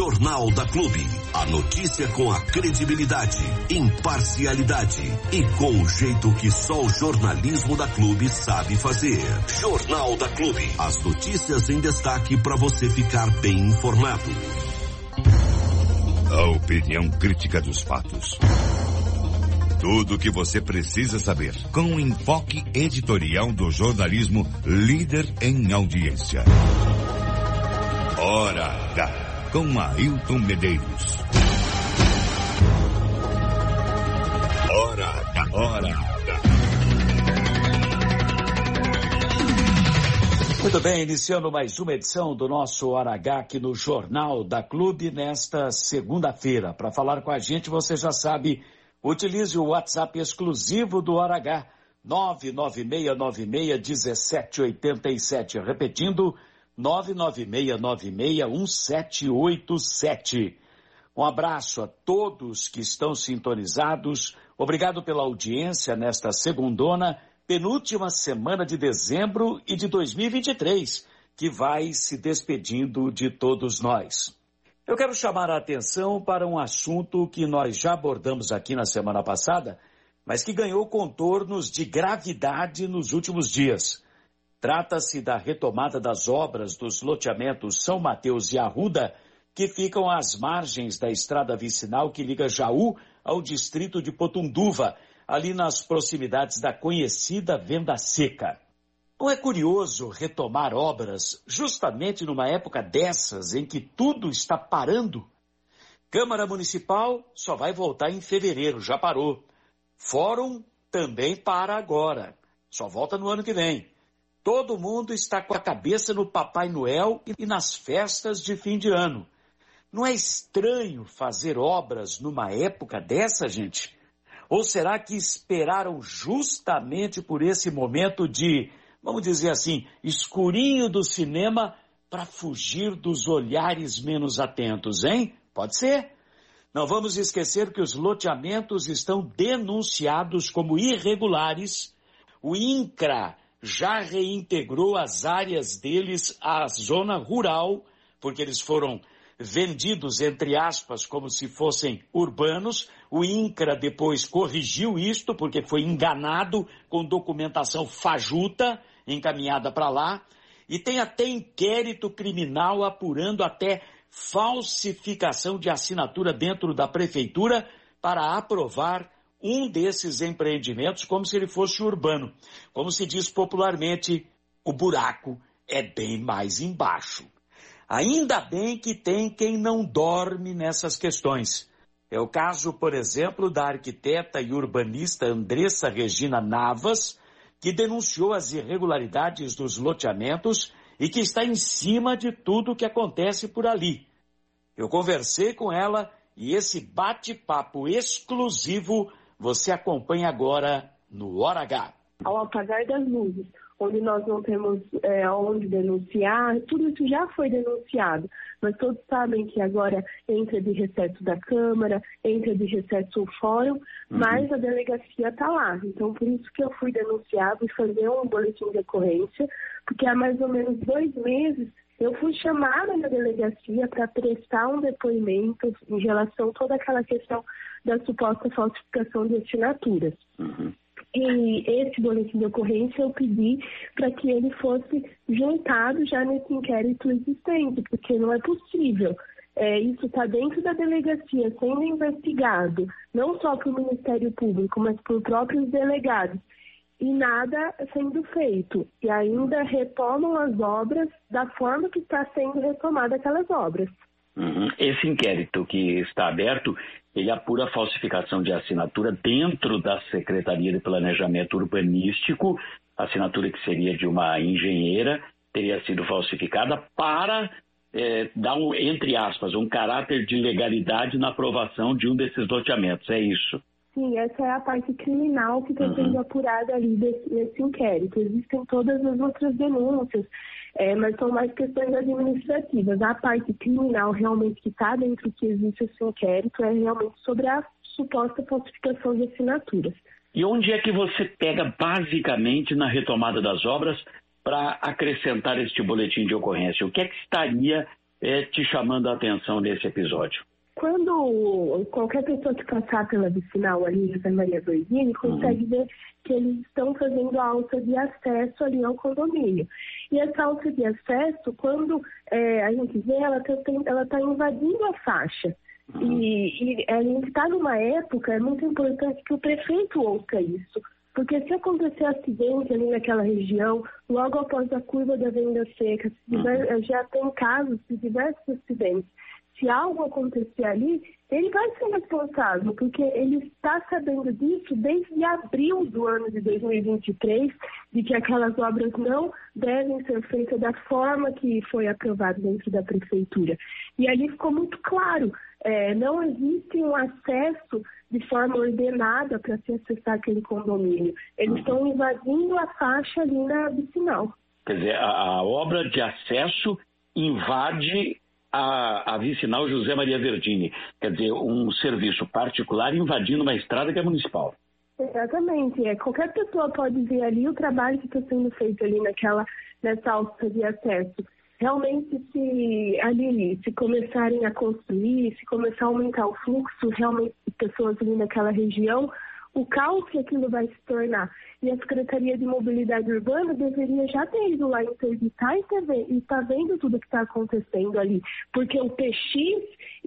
Jornal da Clube. A notícia com a credibilidade, imparcialidade e com o jeito que só o jornalismo da Clube sabe fazer. Jornal da Clube. As notícias em destaque para você ficar bem informado. A opinião crítica dos fatos. Tudo o que você precisa saber com o enfoque editorial do jornalismo líder em audiência. Hora H com Ailton Medeiros. Hora H, hora. Muito bem, iniciando mais uma edição do nosso Hora H aqui no Jornal da Clube nesta segunda-feira. Para falar com a gente, você já sabe Utilize o WhatsApp exclusivo do Hora H, 996961787. Repetindo, 996961787. Um abraço a todos que estão sintonizados. Obrigado pela audiência nesta segundona, penúltima semana de dezembro e de 2023, que vai se despedindo de todos nós. Eu quero chamar a atenção para um assunto que nós já abordamos aqui na semana passada, mas que ganhou contornos de gravidade nos últimos dias. Trata-se da retomada das obras dos loteamentos São Mateus e Arruda, que ficam às margens da estrada vicinal que liga Jaú ao distrito de Potunduva, ali nas proximidades da conhecida Venda Seca. Não é curioso retomar obras justamente numa época dessas em que tudo está parando? Câmara Municipal só vai voltar em fevereiro, já parou. Fórum também para agora, só volta no ano que vem. Todo mundo está com a cabeça no Papai Noel e nas festas de fim de ano. Não é estranho fazer obras numa época dessa, gente? Ou será que esperaram justamente por esse momento de vamos dizer assim, escurinho do cinema para fugir dos olhares menos atentos, hein? Pode ser. Não vamos esquecer que os loteamentos estão denunciados como irregulares. O INCRA já reintegrou as áreas deles à zona rural, porque eles foram vendidos, entre aspas, como se fossem urbanos. O INCRA depois corrigiu isto, porque foi enganado com documentação fajuta encaminhada para lá, e tem até inquérito criminal apurando até falsificação de assinatura dentro da prefeitura para aprovar um desses empreendimentos como se ele fosse urbano. Como se diz popularmente, o buraco é bem mais embaixo. Ainda bem que tem quem não dorme nessas questões. É o caso, por exemplo, da arquiteta e urbanista Andressa Regina Navas, que denunciou as irregularidades dos loteamentos e que está em cima de tudo o que acontece por ali. Eu conversei com ela e esse bate-papo exclusivo você acompanha agora no Hora H. Ao apagar das luzes, onde nós não temos é, onde denunciar, tudo isso já foi denunciado, mas todos sabem que agora entra de recesso da Câmara, entra de recesso o Fórum, uhum. mas a delegacia está lá. Então, por isso que eu fui denunciado e fazer um boletim de ocorrência, porque há mais ou menos dois meses eu fui chamada na delegacia para prestar um depoimento em relação a toda aquela questão da suposta falsificação de assinaturas. Uhum. E esse boletim de ocorrência eu pedi para que ele fosse juntado já nesse inquérito existente, porque não é possível. É, isso está dentro da delegacia sendo investigado, não só pelo Ministério Público, mas por próprios delegados, e nada sendo feito. E ainda retomam as obras da forma que está sendo retomada aquelas obras. Uhum. Esse inquérito que está aberto, ele apura falsificação de assinatura dentro da Secretaria de Planejamento Urbanístico, assinatura que seria de uma engenheira, teria sido falsificada para é, dar, um, entre aspas, um caráter de legalidade na aprovação de um desses loteamentos. É isso? Sim, essa é a parte criminal que está uhum. sendo apurada ali desse, nesse inquérito. Existem todas as outras denúncias é, mas são mais questões administrativas. A parte criminal realmente que está dentro do que existe esse inquérito é realmente sobre a suposta falsificação de assinaturas. E onde é que você pega basicamente na retomada das obras para acrescentar este boletim de ocorrência? O que é que estaria é, te chamando a atenção nesse episódio? Quando qualquer pessoa que passar pela vicinal ali, José Maria Doidini, consegue uhum. ver que eles estão fazendo a alça de acesso ali ao condomínio. E essa alça de acesso, quando é, a gente vê, ela está tá invadindo a faixa. Uhum. E, e a gente está numa época, é muito importante que o prefeito ouça isso. Porque se acontecer acidente ali naquela região, logo após a curva da venda seca, uhum. já tem casos de diversos acidentes se algo acontecer ali, ele vai ser responsável, porque ele está sabendo disso desde abril do ano de 2023, de que aquelas obras não devem ser feitas da forma que foi aprovado dentro da prefeitura. E ali ficou muito claro, é, não existe um acesso de forma ordenada para se acessar aquele condomínio. Eles estão invadindo a faixa ali na vicinal. Quer dizer, a, a obra de acesso invade a, a vicinal José Maria Verdini, quer dizer, um serviço particular invadindo uma estrada que é municipal. Exatamente. É, qualquer pessoa pode ver ali o trabalho que está sendo feito ali naquela, nessa alça de acesso. Realmente, se ali, se começarem a construir, se começar a aumentar o fluxo realmente de pessoas ali naquela região, o caos que aquilo vai se tornar. E a Secretaria de Mobilidade Urbana deveria já ter ido lá interditar e tá vendo tudo que está acontecendo ali. Porque o PX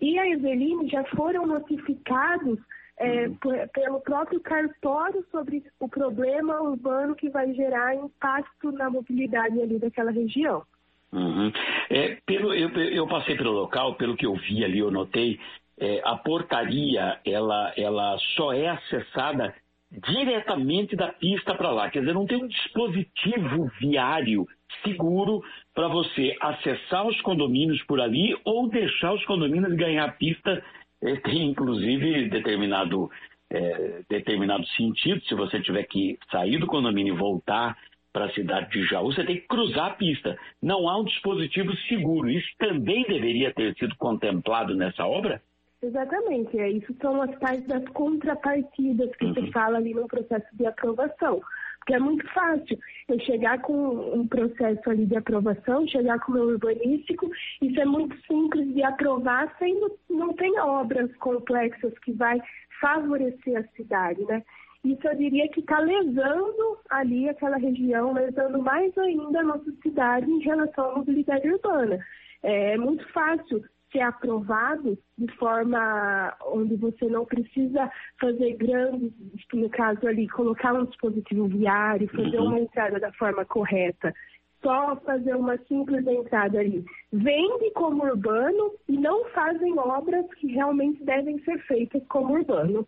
e a Eveline já foram notificados é, pelo próprio cartório sobre o problema urbano que vai gerar impacto na mobilidade ali daquela região. Uhum. É, pelo, eu, eu, passei pelo local, pelo que eu vi ali, eu notei, é, a portaria ela, ela só é acessada diretamente da pista para lá. Quer dizer, não tem um dispositivo viário seguro para você acessar os condomínios por ali ou deixar os condomínios ganhar pista. É, tem inclusive determinado, é, determinado sentido, se você tiver que sair do condomínio e voltar para a cidade de Jaú, você tem que cruzar a pista. Não há um dispositivo seguro. Isso também deveria ter sido contemplado nessa obra? Exatamente, é, isso são as partes das contrapartidas que uhum. se fala ali no processo de aprovação. Porque é muito fácil eu chegar com um processo ali de aprovação, chegar com o meu urbanístico, isso é muito simples de aprovar, sendo não tem obras complexas que vai favorecer a cidade, né? Isso eu diria que está lesando ali aquela região, lesando mais ainda a nossa cidade em relação à mobilidade urbana. É muito fácil ser aprovado de forma onde você não precisa fazer grandes, no caso ali, colocar um dispositivo viário, fazer uhum. uma entrada da forma correta. Só fazer uma simples entrada ali. Vende como urbano e não fazem obras que realmente devem ser feitas como urbano.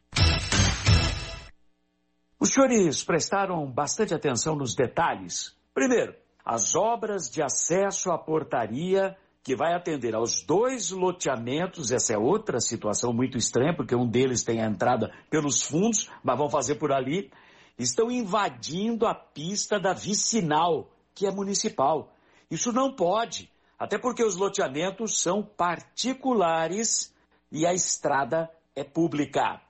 Os senhores prestaram bastante atenção nos detalhes. Primeiro, as obras de acesso à portaria que vai atender aos dois loteamentos. Essa é outra situação muito estranha, porque um deles tem a entrada pelos fundos, mas vão fazer por ali. Estão invadindo a pista da vicinal, que é municipal. Isso não pode, até porque os loteamentos são particulares e a estrada é pública.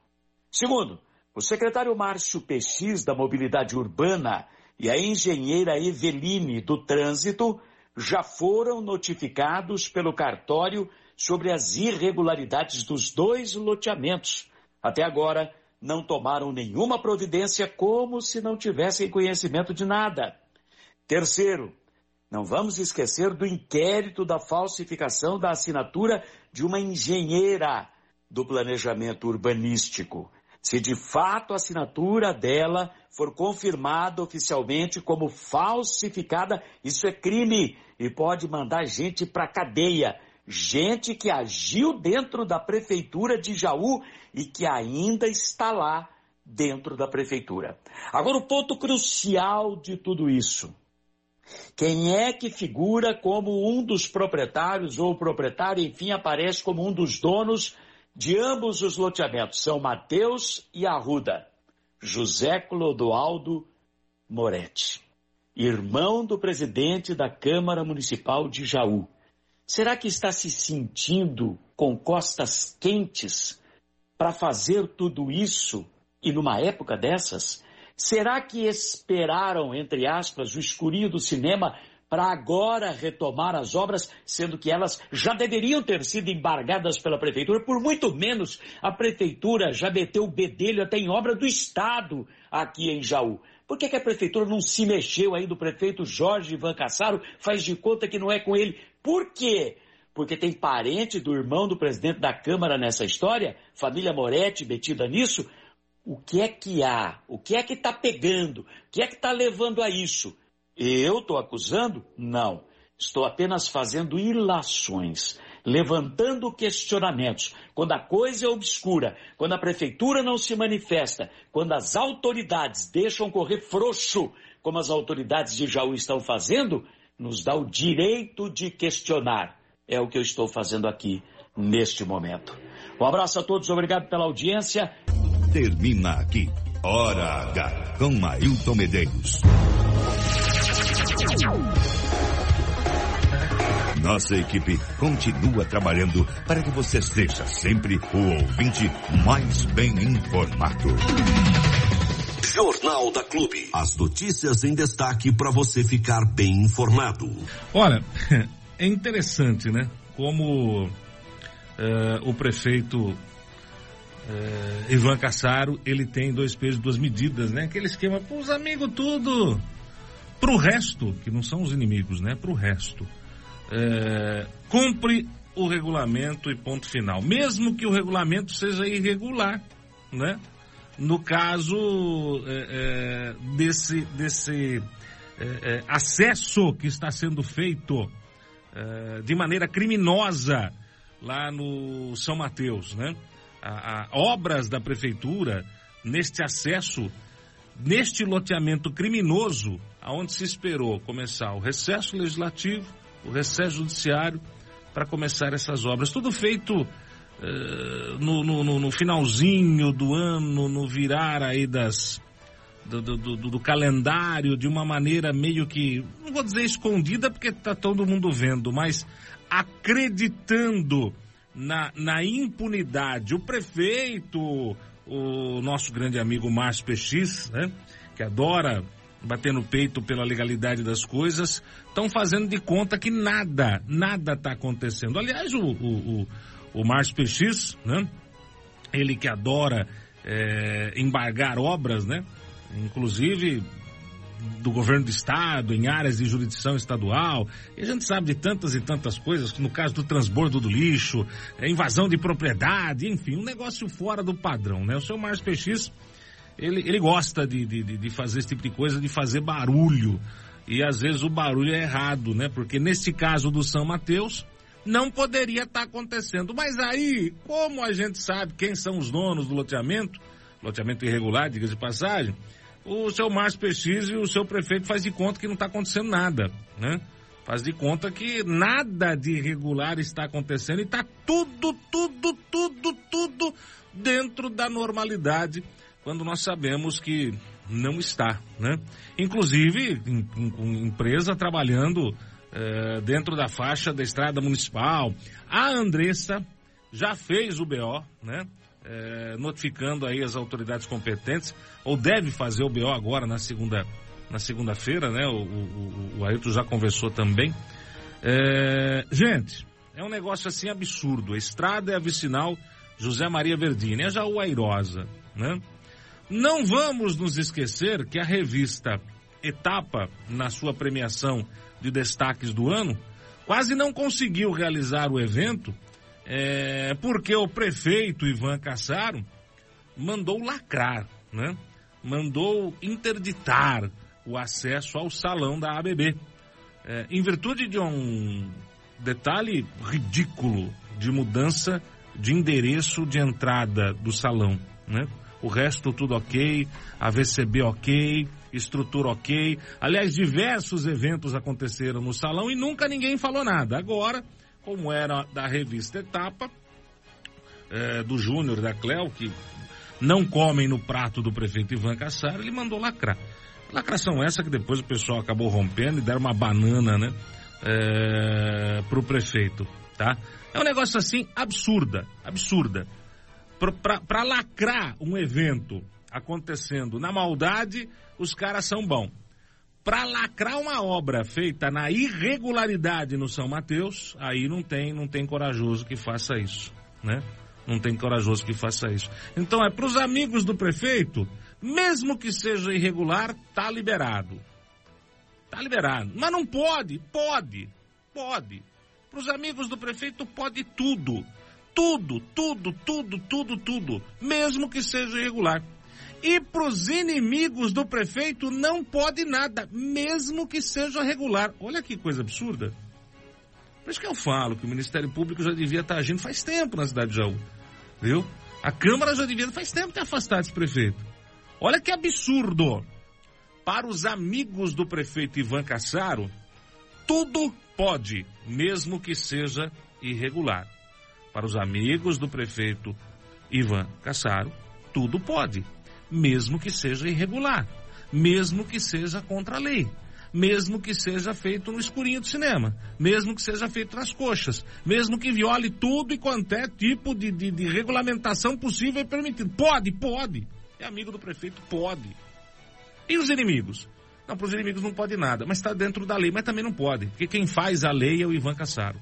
Segundo, o secretário Márcio PX da Mobilidade Urbana e a engenheira Eveline do Trânsito já foram notificados pelo cartório sobre as irregularidades dos dois loteamentos. Até agora, não tomaram nenhuma providência como se não tivessem conhecimento de nada. Terceiro, não vamos esquecer do inquérito da falsificação da assinatura de uma engenheira do planejamento urbanístico. Se de fato a assinatura dela for confirmada oficialmente como falsificada, isso é crime e pode mandar gente para cadeia. Gente que agiu dentro da prefeitura de Jaú e que ainda está lá dentro da prefeitura. Agora, o ponto crucial de tudo isso. Quem é que figura como um dos proprietários ou proprietário, enfim, aparece como um dos donos de ambos os loteamentos? São Mateus e Arruda. José Clodoaldo Moretti irmão do presidente da Câmara Municipal de Jaú. Será que está se sentindo com costas quentes para fazer tudo isso e numa época dessas? Será que esperaram, entre aspas, o escurinho do cinema para agora retomar as obras, sendo que elas já deveriam ter sido embargadas pela prefeitura, por muito menos a prefeitura já meteu o bedelho até em obra do Estado aqui em Jaú. Por que, que a prefeitura não se mexeu aí do prefeito Jorge Ivan Cassaro, faz de conta que não é com ele? Por quê? Porque tem parente do irmão do presidente da Câmara nessa história, família Moretti metida nisso. O que é que há? O que é que está pegando? O que é que está levando a isso? Eu estou acusando? Não. Estou apenas fazendo ilações, levantando questionamentos. Quando a coisa é obscura, quando a prefeitura não se manifesta, quando as autoridades deixam correr frouxo, como as autoridades de Jaú estão fazendo, nos dá o direito de questionar. É o que eu estou fazendo aqui neste momento. Um abraço a todos, obrigado pela audiência. Termina aqui. Hora H, com Mailton Medeiros. Nossa equipe continua trabalhando para que você seja sempre o ouvinte mais bem informado. Jornal da Clube. As notícias em destaque para você ficar bem informado. Olha, é interessante, né? Como uh, o prefeito uh, Ivan Cassaro, ele tem dois pesos, duas medidas, né? Aquele esquema, para os amigos tudo, para o resto, que não são os inimigos, né? Para o resto. É, cumpre o regulamento e ponto final. Mesmo que o regulamento seja irregular, né? No caso é, é, desse, desse é, é, acesso que está sendo feito é, de maneira criminosa lá no São Mateus, né? A, a, obras da prefeitura neste acesso, neste loteamento criminoso, aonde se esperou começar o recesso legislativo, o recesso judiciário, para começar essas obras. Tudo feito uh, no, no, no, finalzinho do ano, no virar aí das. Do, do, do, do, calendário de uma maneira meio que, não vou dizer escondida porque está todo mundo vendo, mas acreditando na, na impunidade. O prefeito, o nosso grande amigo Márcio PX, né, que adora bater no peito pela legalidade das coisas, estão fazendo de conta que nada, nada está acontecendo. Aliás, o, o, o, o Márcio PX, né? Ele que adora é, embargar obras, né? Inclusive do governo do estado, em áreas de jurisdição estadual. E a gente sabe de tantas e tantas coisas, no caso do transbordo do lixo, é, invasão de propriedade, enfim, um negócio fora do padrão, né? O seu Márcio PX ele, ele gosta de, de, de fazer esse tipo de coisa, de fazer barulho. E às vezes o barulho é errado, né? Porque nesse caso do São Mateus, não poderia estar tá acontecendo. Mas aí, como a gente sabe quem são os donos do loteamento, loteamento irregular, diga de passagem, o seu Márcio PX e o seu prefeito faz de conta que não está acontecendo nada, né? Faz de conta que nada de irregular está acontecendo e está tudo, tudo, tudo, tudo dentro da normalidade quando nós sabemos que não está, né? Inclusive, com empresa trabalhando é, dentro da faixa da estrada municipal. A Andressa já fez o BO, né? É, notificando aí as autoridades competentes, ou deve fazer o BO agora na segunda na segunda-feira, né? O, o, o Ailton já conversou também. É, gente, é um negócio assim absurdo. A estrada é a vicinal José Maria Verdini, é já o Airosa, né? Não vamos nos esquecer que a revista Etapa, na sua premiação de destaques do ano, quase não conseguiu realizar o evento é, porque o prefeito Ivan Cassaro mandou lacrar, né? mandou interditar o acesso ao salão da ABB. É, em virtude de um detalhe ridículo de mudança de endereço de entrada do salão, né? O resto tudo ok, a VCB ok, estrutura ok. Aliás, diversos eventos aconteceram no salão e nunca ninguém falou nada. Agora, como era da revista Etapa, é, do Júnior, da Cléo, que não comem no prato do prefeito Ivan Cassaro, ele mandou lacrar. Lacração essa que depois o pessoal acabou rompendo e deram uma banana, né? É, pro prefeito, tá? É um negócio assim absurda, absurda para lacrar um evento acontecendo na maldade, os caras são bons. para lacrar uma obra feita na irregularidade no São Mateus, aí não tem, não tem corajoso que faça isso, né? Não tem corajoso que faça isso. Então é para os amigos do prefeito, mesmo que seja irregular, tá liberado. Tá liberado. Mas não pode, pode, pode. Para os amigos do prefeito pode tudo. Tudo, tudo, tudo, tudo, tudo. Mesmo que seja irregular. E para os inimigos do prefeito não pode nada, mesmo que seja regular. Olha que coisa absurda. Por isso que eu falo que o Ministério Público já devia estar agindo faz tempo na cidade de Jaú. Viu? A Câmara já devia faz tempo ter afastado esse prefeito. Olha que absurdo. Para os amigos do prefeito Ivan Cassaro, tudo pode, mesmo que seja irregular. Para os amigos do prefeito Ivan Cassaro, tudo pode, mesmo que seja irregular, mesmo que seja contra a lei, mesmo que seja feito no escurinho do cinema, mesmo que seja feito nas coxas, mesmo que viole tudo e quanto é tipo de, de, de regulamentação possível e permitido. Pode, pode. É amigo do prefeito, pode. E os inimigos? Não, para os inimigos não pode nada, mas está dentro da lei, mas também não pode, porque quem faz a lei é o Ivan Cassaro.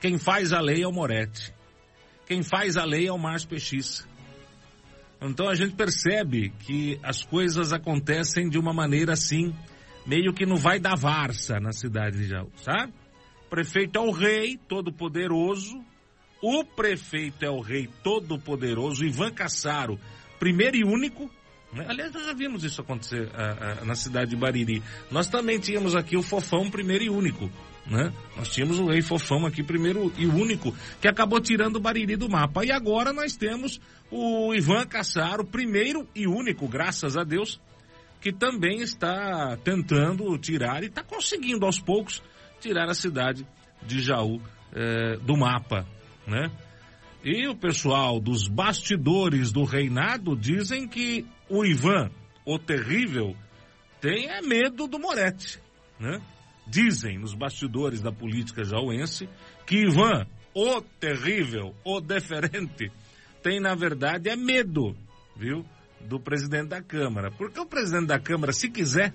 Quem faz a lei é o Moretti. Quem faz a lei é o Márcio Peixis. Então a gente percebe que as coisas acontecem de uma maneira assim, meio que não vai dar varsa na cidade de Jaú, sabe? O prefeito é o rei, todo poderoso. O prefeito é o rei todo poderoso, Ivan Cassaro, primeiro e único. Né? Aliás, nós já vimos isso acontecer uh, uh, na cidade de Bariri. Nós também tínhamos aqui o Fofão, primeiro e único. Né? Nós tínhamos o rei Fofão aqui, primeiro e único, que acabou tirando o Bariri do mapa. E agora nós temos o Ivan Cassaro, primeiro e único, graças a Deus, que também está tentando tirar e está conseguindo aos poucos tirar a cidade de Jaú eh, do mapa, né? E o pessoal dos bastidores do reinado dizem que o Ivan, o terrível, tem é medo do Moretti, né? Dizem nos bastidores da política jauense que Ivan, o terrível, o deferente, tem na verdade é medo, viu, do presidente da Câmara. Porque o presidente da Câmara, se quiser,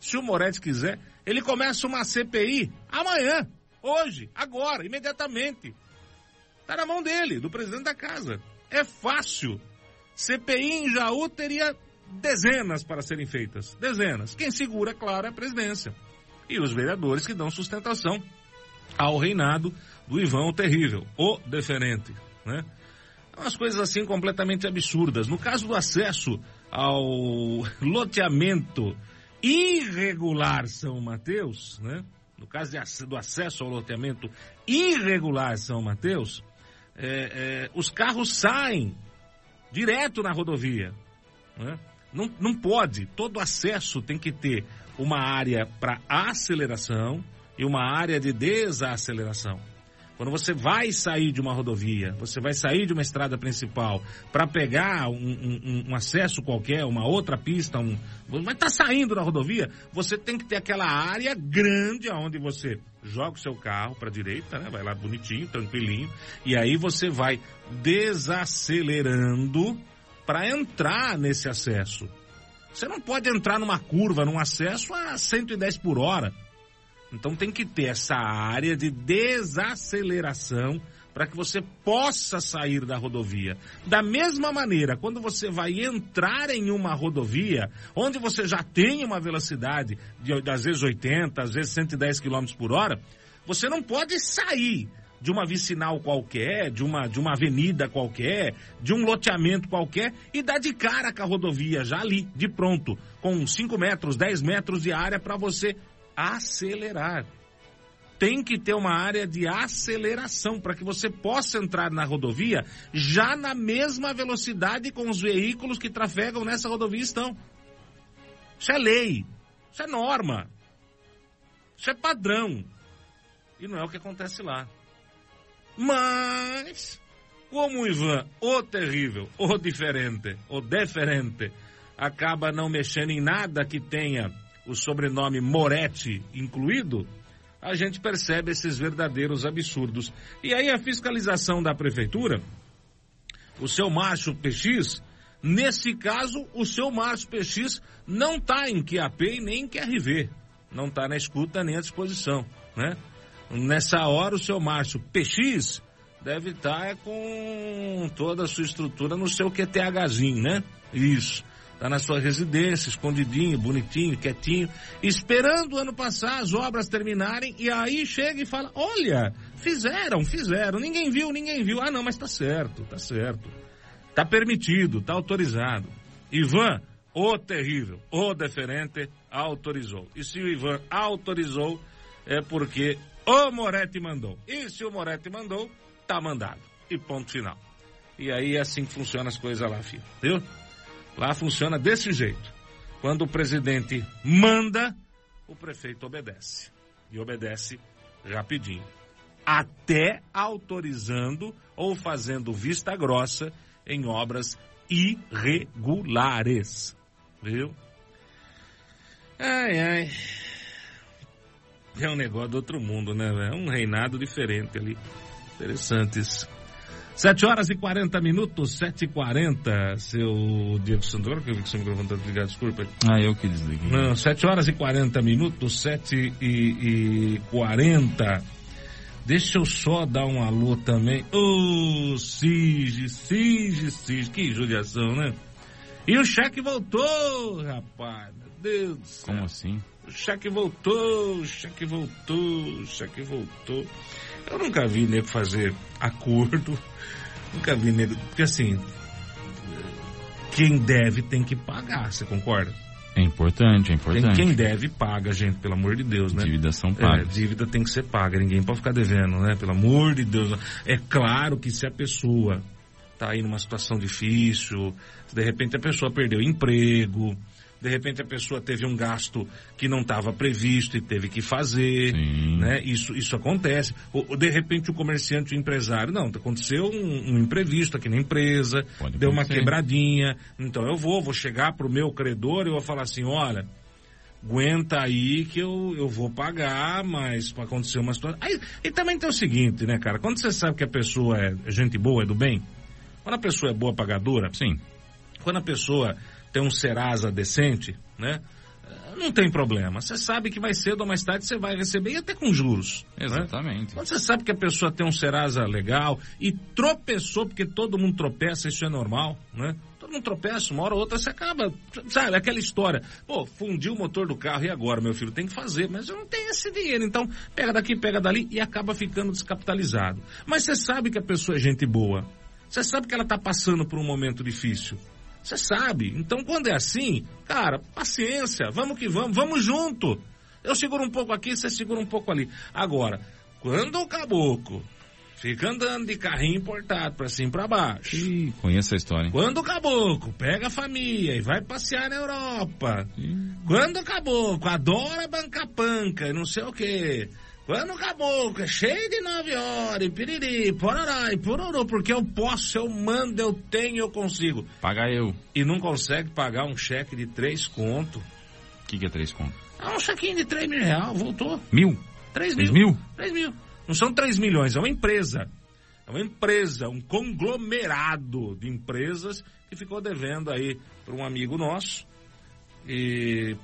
se o Moretti quiser, ele começa uma CPI amanhã, hoje, agora, imediatamente. Está na mão dele, do presidente da casa. É fácil. CPI em Jaú teria dezenas para serem feitas. Dezenas. Quem segura, claro, é a presidência e os vereadores que dão sustentação ao reinado do Ivan o Terrível, o deferente, né? Umas coisas assim completamente absurdas. No caso do acesso ao loteamento irregular São Mateus, né? No caso de, do acesso ao loteamento irregular São Mateus, é, é, os carros saem direto na rodovia. Né? Não, não pode, todo acesso tem que ter uma área para aceleração e uma área de desaceleração. Quando você vai sair de uma rodovia, você vai sair de uma estrada principal para pegar um, um, um, acesso qualquer, uma outra pista, um, vai estar tá saindo da rodovia, você tem que ter aquela área grande onde você joga o seu carro para a direita, né? vai lá bonitinho, tranquilinho, e aí você vai desacelerando para entrar nesse acesso. Você não pode entrar numa curva, num acesso a 110 por hora. Então tem que ter essa área de desaceleração para que você possa sair da rodovia. Da mesma maneira, quando você vai entrar em uma rodovia, onde você já tem uma velocidade de às vezes 80, às vezes 110 km por hora, você não pode sair de uma vicinal qualquer, de uma, de uma avenida qualquer, de um loteamento qualquer e dá de cara com a rodovia já ali, de pronto, com 5 metros, 10 metros de área para você acelerar. Tem que ter uma área de aceleração para que você possa entrar na rodovia já na mesma velocidade com os veículos que trafegam nessa rodovia estão. Isso é lei, isso é norma, isso é padrão. E não é o que acontece lá. Mas, como o Ivan, o terrível, o diferente, o diferente, acaba não mexendo em nada que tenha o sobrenome Moretti incluído, a gente percebe esses verdadeiros absurdos. E aí a fiscalização da prefeitura, o seu macho PX, Nesse caso, o seu Márcio PX não está em QAP e nem em QRV. Não está na escuta nem à disposição, né? Nessa hora, o seu Márcio PX deve estar tá com toda a sua estrutura no seu QTHzinho, né? Isso. Está na sua residência, escondidinho, bonitinho, quietinho, esperando o ano passar, as obras terminarem, e aí chega e fala: Olha, fizeram, fizeram, ninguém viu, ninguém viu. Ah, não, mas tá certo, tá certo. Tá permitido, tá autorizado. Ivan, o terrível, o deferente, autorizou. E se o Ivan autorizou, é porque o Moretti mandou. E se o Moretti mandou, tá mandado. E ponto final. E aí é assim que funcionam as coisas lá, filho. Viu? Lá funciona desse jeito. Quando o presidente manda, o prefeito obedece. E obedece rapidinho. Até autorizando ou fazendo vista grossa em obras irregulares. Viu? Ai, ai. É um negócio do outro mundo, né? É um reinado diferente ali. Interessante isso. 7 horas e 40 minutos, 7 e 40 seu Diego Sandro, que eu vi que seu microfone está desligado, desculpa. Ah, eu que desliguei. Não, 7 horas e 40 minutos, 7 e, e 40. Deixa eu só dar um alô também. Ô, oh, Sige, Sige, Sige, que judiação, né? E o cheque voltou, rapaz, Deus do céu. Como assim? O cheque voltou, o cheque voltou, o cheque voltou. Eu nunca vi nego fazer acordo, nunca vi nego. Porque assim, quem deve tem que pagar, você concorda? É importante, é importante. Quem, quem deve paga, gente, pelo amor de Deus, né? Dívidas são pagas. É, dívida tem que ser paga, ninguém pode ficar devendo, né? Pelo amor de Deus. É claro que se a pessoa tá aí numa situação difícil, de repente a pessoa perdeu emprego, de repente a pessoa teve um gasto que não estava previsto e teve que fazer, Sim. né? Isso, isso acontece. Ou, de repente o comerciante, o empresário, não, aconteceu um, um imprevisto aqui na empresa, Pode deu uma quebradinha, então eu vou, vou chegar pro meu credor e vou falar assim, olha, aguenta aí que eu, eu vou pagar, mas para acontecer uma situação... Aí, e também tem o seguinte, né, cara, quando você sabe que a pessoa é gente boa, é do bem, quando a pessoa é boa pagadora, Sim. quando a pessoa tem um Serasa decente, né? Não tem problema. Você sabe que mais cedo ou mais tarde você vai receber e até com juros. né? Exatamente. Quando você sabe que a pessoa tem um Serasa legal e tropeçou, porque todo mundo tropeça, isso é normal, né? Todo mundo tropeça, uma hora ou outra você acaba, sabe, aquela história. Pô, fundiu o motor do carro e agora, meu filho, tem que fazer, mas eu não tenho esse dinheiro. Então, pega daqui, pega dali e acaba ficando descapitalizado. Mas você sabe que a pessoa é gente boa. Você sabe que ela está passando por um momento difícil. Você sabe. Então, quando é assim, cara, paciência, vamos que vamos, vamos junto. Eu seguro um pouco aqui, você segura um pouco ali. Agora, quando o caboclo fica andando de carrinho importado para cima e para baixo, Ih, conheço a história. hein? quando o caboclo pega a família e vai passear na Europa, quando o caboclo adora bancar panca e não sei o quê, quando o caboclo é cheio de nove horas, piriri, pororá e pororô, porque eu posso, eu mando, eu tenho, eu consigo. Paga eu. E não consegue pagar um cheque de três conto. O que, que é três contos? Ah, um chequinho de três mil reais, voltou. Mil? Três Três mil. mil? Três mil. Não são três milhões, é uma empresa. É uma empresa, um conglomerado de empresas que ficou devendo aí para um amigo nosso.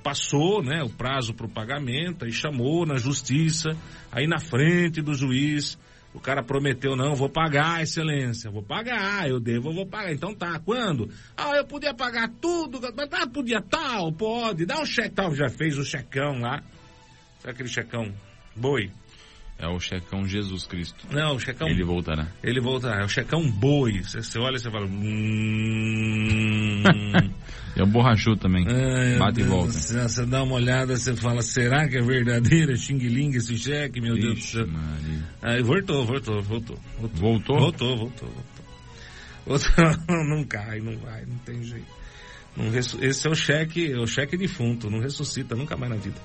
Passou né, o prazo para o pagamento, aí chamou na justiça, aí na frente do juiz, o cara prometeu, não, vou pagar, excelência, vou pagar, eu devo, eu vou pagar. Então tá, quando? Ah, eu podia pagar tudo, mas ah, podia tal, pode, dá um cheque, tal, já fez o checão lá. Sabe aquele checão boi? É o checão Jesus Cristo. Não, o checão. Ele voltará. Ele volta. É o checão boi. Você, você olha e você fala. Hum, É o borrachudo também. ai, Bate e Deus volta. do céu, Você dá uma olhada, você fala, será que é verdadeiro? Xing Ling esse cheque, meu Deus do Ixi, céu. Maria. Aí voltou, voltou, voltou. Voltou? Voltou? Voltou, voltou, voltou. Voltou. Não cai, não vai, não tem jeito. Não ressu- Esse é o cheque, é o cheque defunto, não ressuscita nunca mais na vida.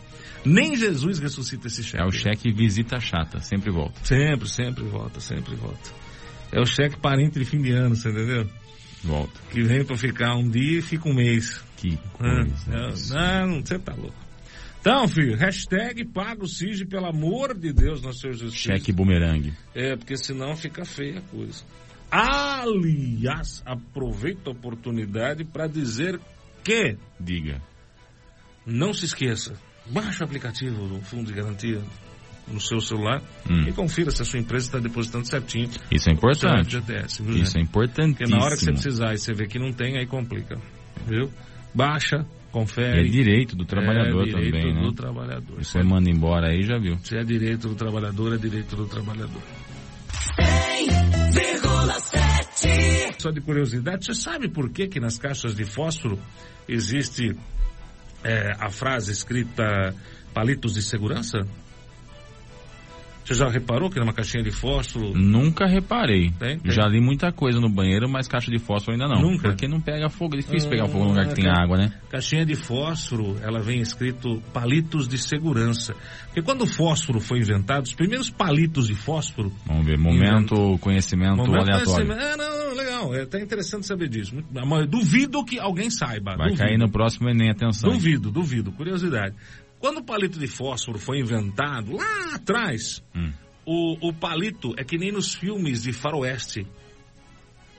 Nem Jesus ressuscita esse cheque. É o cheque visita chata, sempre volta. Sempre, sempre volta, sempre volta. É o cheque parente de fim de ano, você entendeu? Volta. Que vem pra ficar um dia e fica um mês. Que Ah, coisa. Não, não, você tá louco. Então, filho, hashtag paga o SIG, pelo amor de Deus, nosso Senhor Jesus. Cheque bumerangue. É, porque senão fica feia a coisa. Aliás, aproveito a oportunidade para dizer que Diga. não se esqueça, baixe o aplicativo do Fundo de Garantia no seu celular Hum. e confira se a sua empresa está depositando certinho Isso é importante. viu, Isso é importantíssimo. Porque na hora que você precisar e você vê que não tem, aí complica. Viu? Baixa, É confere. direito do trabalhador É direito também, né? do trabalhador. Você manda embora aí, já viu. Se é direito do trabalhador, é direito do trabalhador. Só de curiosidade, você sabe por que que nas caixas de fósforo existe é, a frase escrita palitos de segurança? Você já reparou que numa caixinha de fósforo Nunca reparei. Tem, tem. Já li muita coisa no banheiro, mas caixa de fósforo ainda não. Nunca? Porque não pega fogo. É difícil Ah, pegar fogo num lugar que tem cara. água, né? Caixinha de fósforo, ela vem escrito palitos de segurança. Porque quando o fósforo foi inventado, os primeiros palitos de fósforo. Vamos ver. Momento conhecimento Momento aleatório. conhecimento- É, não, legal. É até interessante saber disso. Duvido que alguém saiba. Vai duvido. cair no próximo Enem, atenção. Duvido, duvido. Curiosidade. Quando o palito de fósforo foi inventado, lá atrás, Hum. o, o palito é que nem nos filmes de faroeste.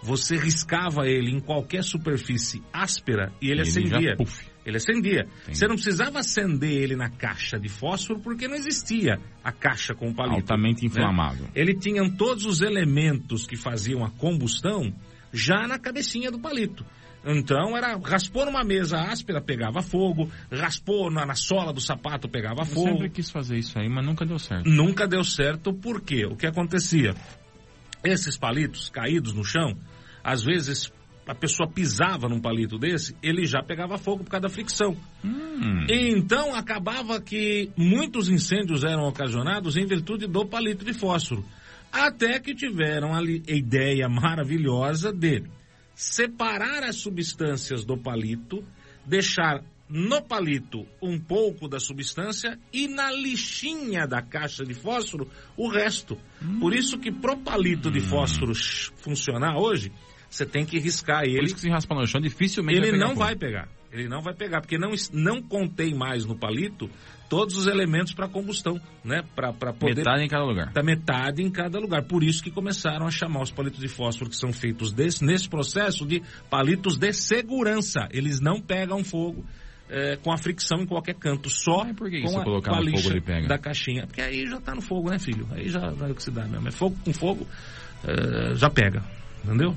Você riscava ele em qualquer superfície áspera e ele, Ele já, acendia. puf. Ele acendia. Entendi. Você não precisava acender ele na caixa de fósforo porque não existia a caixa com o palito. Altamente né? inflamável. Ele tinha todos os elementos que faziam a combustão já na cabecinha do palito. Então era raspou numa mesa áspera, pegava fogo, raspou na, na sola do sapato, pegava Eu fogo. sempre quis fazer isso aí, mas nunca deu certo. Nunca deu certo, por quê? O que acontecia? Esses palitos caídos no chão, às vezes a pessoa pisava num palito desse, ele já pegava fogo por causa da fricção. Hum. Então acabava que muitos incêndios eram ocasionados em virtude do palito de fósforo. Até que tiveram ali a ideia maravilhosa de separar as substâncias do palito, deixar no palito um pouco da substância e na lixinha da caixa de fósforo o resto. Por isso que pro palito de fósforo sh- funcionar hoje, você tem que riscar Por ele isso que se raspa no chão, dificilmente ele vai não vai pegar. Ele não vai pegar, porque não, não contém mais no palito todos os elementos para combustão, né? Para poder. Metade em cada lugar. Tá metade em cada lugar. Por isso que começaram a chamar os palitos de fósforo que são feitos desse, nesse processo de palitos de segurança. Eles não pegam fogo é, com a fricção em qualquer canto, só Mas por que com se a, colocar com a no fogo lixa ele pega? da caixinha. Porque aí já tá no fogo, né, filho? Aí já vai oxidar mesmo. É fogo com fogo, é, já pega. Entendeu?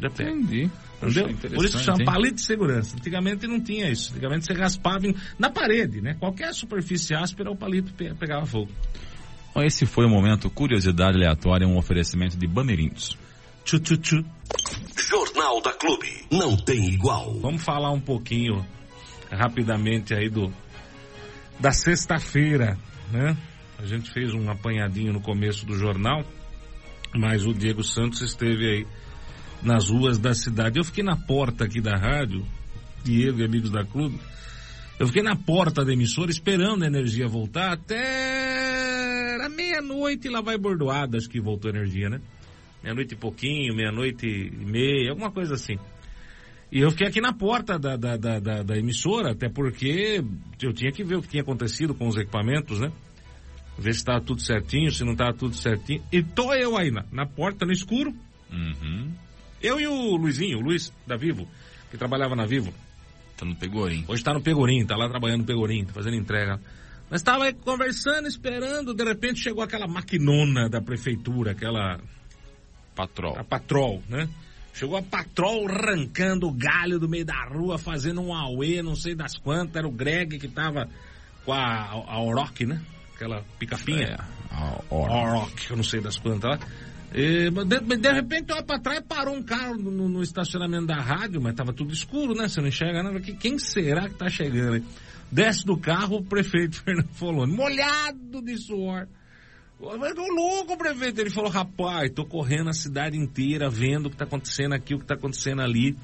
Já pega. Entendi. Entendeu? Poxa, Por isso que chama hein? palito de segurança. Antigamente não tinha isso. Antigamente você raspava em- na parede, né? Qualquer superfície áspera, o palito pe- pegava fogo. Bom, esse foi o momento Curiosidade Aleatória, um oferecimento de Bameirinhos. Tchu, tchu, tchu. Jornal da Clube. Não tem igual. Vamos falar um pouquinho rapidamente aí do da sexta-feira, né? A gente fez um apanhadinho no começo do jornal, mas o Diego Santos esteve aí nas ruas da cidade. Eu fiquei na porta aqui da rádio, Diego e amigos da clube. Eu fiquei na porta da emissora esperando a energia voltar até meia-noite lá vai bordoada, acho que voltou a energia, né? Meia-noite e pouquinho, meia-noite e meia, alguma coisa assim. E eu fiquei aqui na porta da, da, da, da- da emissora, até porque eu tinha que ver o que tinha acontecido com os equipamentos, né? Ver se estava tudo certinho, se não estava tudo certinho. E tô eu aí na, na porta, no escuro. Uhum. Eu e o Luizinho, o Luiz da Vivo, que trabalhava na Vivo. Tá no Pegorim. Hoje tá no Pegorim, tá lá trabalhando no Pegorim, tá fazendo entrega. Nós estava aí conversando, esperando, de repente chegou aquela maquinona da prefeitura, aquela Patrol. a patrol, né? Chegou a patrol arrancando o galho do meio da rua, fazendo um auê, não sei das quantas. Era o Greg que tava com a, a Oroch, né? Aquela picapinha. É, a hora. Oroch, eu não sei das quantas lá. De, de repente, olha pra trás, parou um carro no, no estacionamento da rádio, mas tava tudo escuro, né? Você não enxerga nada. Que- Quem será que tá chegando aí? Desce do carro o prefeito Fernando Foloni, molhado de suor. Mas tô louco, prefeito. Ele falou, rapaz, tô correndo a cidade inteira, vendo o que tá acontecendo aqui, o que tá acontecendo ali,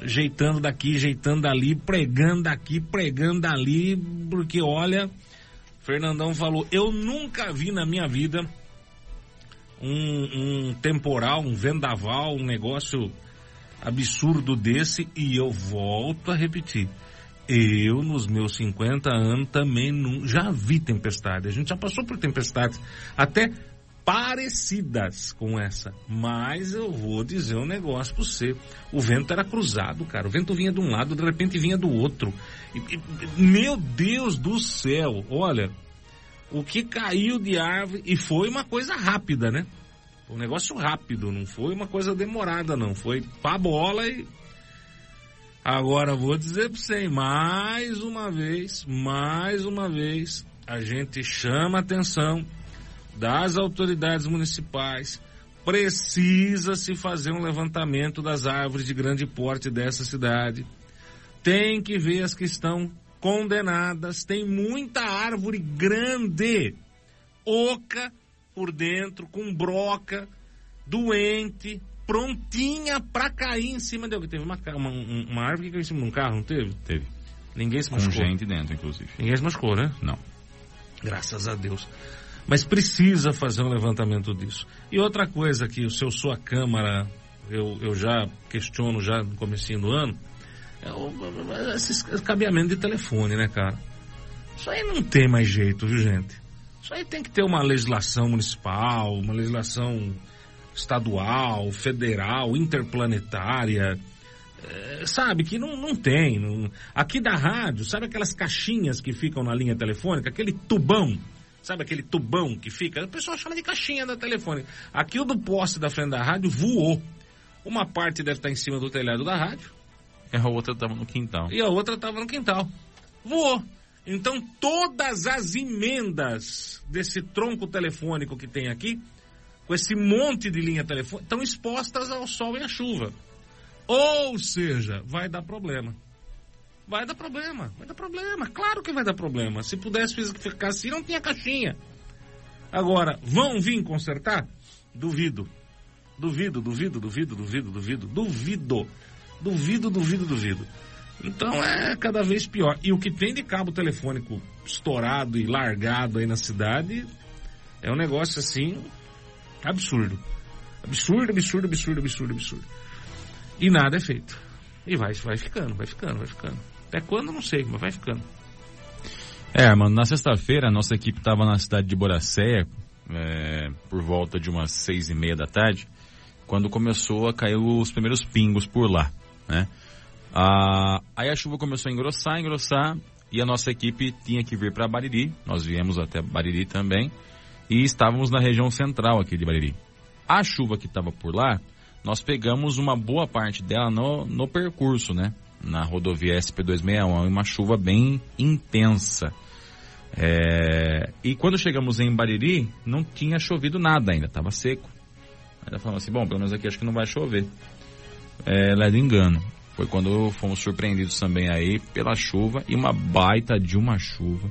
ajeitando daqui, ajeitando dali, pregando daqui, pregando dali, porque olha, Fernandão falou, eu nunca vi na minha vida um, um temporal, um vendaval, um negócio absurdo desse, e eu volto a repetir. Eu, nos meus 50 anos, também não, já vi tempestade. A gente já passou por tempestades. Até parecidas com essa. Mas eu vou dizer um negócio para você. O vento era cruzado, cara. O vento vinha de um lado, de repente vinha do outro. E, e, meu Deus do céu, olha, o que caiu de árvore e foi uma coisa rápida, né? Um negócio rápido, não foi uma coisa demorada, não. Foi pra bola e. Agora vou dizer pra você, mais uma vez, mais uma vez, a gente chama a atenção das autoridades municipais. Precisa se fazer um levantamento das árvores de grande porte dessa cidade. Tem que ver as que estão condenadas. Tem muita árvore grande, oca por dentro, com broca, doente, prontinha para cair em cima de alguém. Teve uma, uma, uma árvore que caiu em cima de um carro, não teve? Teve. Ninguém se machucou. Com gente dentro, inclusive. Ninguém se machucou, né? Não. Graças a Deus. Mas precisa fazer um levantamento disso. E outra coisa que o seu sua Câmara, eu, eu já questiono já no começo do ano, é o, esse cabeamento de telefone, né, cara? Isso aí não tem mais jeito, viu, gente? Isso aí tem que ter uma legislação municipal, uma legislação estadual, federal, interplanetária. É, sabe, que não, não tem. Não... Aqui da rádio, sabe aquelas caixinhas que ficam na linha telefônica? Aquele tubão Sabe aquele tubão que fica? O pessoal chama de caixinha da telefone. Aquilo do poste da frente da rádio voou. Uma parte deve estar em cima do telhado da rádio. E a outra estava no quintal. E a outra estava no quintal. Voou. Então todas as emendas desse tronco telefônico que tem aqui, com esse monte de linha telefônica, estão expostas ao sol e à chuva. Ou seja, vai dar problema. Vai dar problema, vai dar problema. Claro que vai dar problema. Se pudesse ficar assim, não tinha caixinha. Agora, vão vir consertar? Duvido. Duvido, duvido, duvido, duvido, duvido, duvido. Duvido, duvido, duvido. Então é cada vez pior. E o que tem de cabo telefônico estourado e largado aí na cidade é um negócio assim absurdo. Absurdo, absurdo, absurdo, absurdo, absurdo. E nada é feito. E vai, vai ficando, vai ficando, vai ficando. Até quando, não sei, mas vai ficando. É, mano, na sexta-feira a nossa equipe estava na cidade de Boracéia, é, por volta de umas seis e meia da tarde, quando começou a cair os primeiros pingos por lá, né? Ah, aí a chuva começou a engrossar, engrossar, e a nossa equipe tinha que vir para Bariri, nós viemos até Bariri também, e estávamos na região central aqui de Bariri. A chuva que estava por lá, nós pegamos uma boa parte dela no, no percurso, né? na rodovia SP261, uma chuva bem intensa. É, e quando chegamos em Bariri, não tinha chovido nada ainda, estava seco. Ainda falamos assim, bom, pelo menos aqui acho que não vai chover. É, leve engano. Foi quando fomos surpreendidos também aí pela chuva e uma baita de uma chuva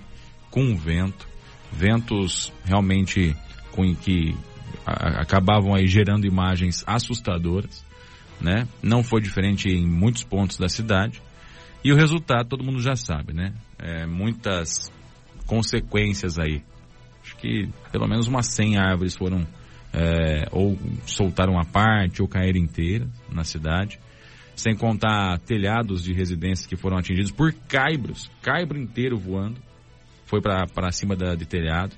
com vento, ventos realmente com que a, acabavam aí gerando imagens assustadoras né? Não foi diferente em muitos pontos da cidade. E o resultado todo mundo já sabe, né? É, muitas consequências aí. Acho que pelo menos umas 100 árvores foram é, ou soltaram a parte ou caíram inteiras na cidade. Sem contar telhados de residências que foram atingidos por caibros, caibro inteiro voando, foi para cima da, de telhado.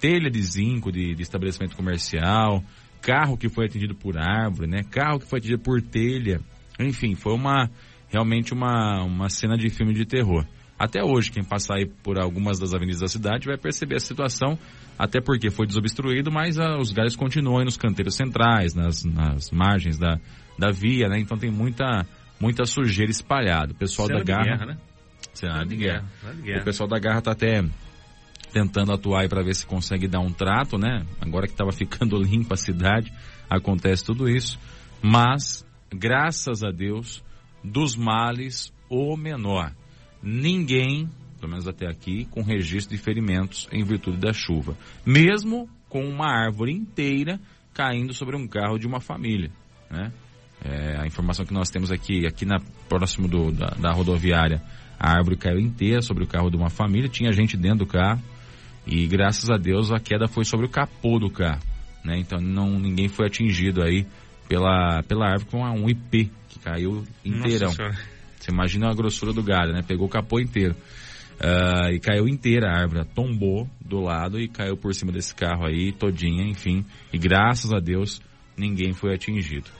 Telha de zinco de, de estabelecimento comercial, carro que foi atingido por árvore, né? Carro que foi atingido por telha. Enfim, foi uma realmente uma, uma cena de filme de terror. Até hoje, quem passar aí por algumas das avenidas da cidade vai perceber a situação, até porque foi desobstruído, mas ah, os galhos continuam aí nos canteiros centrais, nas, nas margens da, da via, né? Então tem muita, muita sujeira espalhada. O pessoal da Garra. Guerra, né? Cenário de, de guerra. De guerra. O pessoal da Garra tá até tentando atuar para ver se consegue dar um trato, né? Agora que estava ficando limpa a cidade, acontece tudo isso. Mas, graças a Deus, dos males o menor. Ninguém, pelo menos até aqui, com registro de ferimentos em virtude da chuva. Mesmo com uma árvore inteira caindo sobre um carro de uma família, né? É, a informação que nós temos aqui, aqui na próximo do, da, da rodoviária, a árvore caiu inteira sobre o carro de uma família, tinha gente dentro do carro, e graças a Deus a queda foi sobre o capô do carro, né? Então não ninguém foi atingido aí pela pela árvore com um IP que caiu inteirão. Você imagina a grossura do galho, né? Pegou o capô inteiro. Uh, e caiu inteira a árvore, tombou do lado e caiu por cima desse carro aí, todinha, enfim. E graças a Deus, ninguém foi atingido.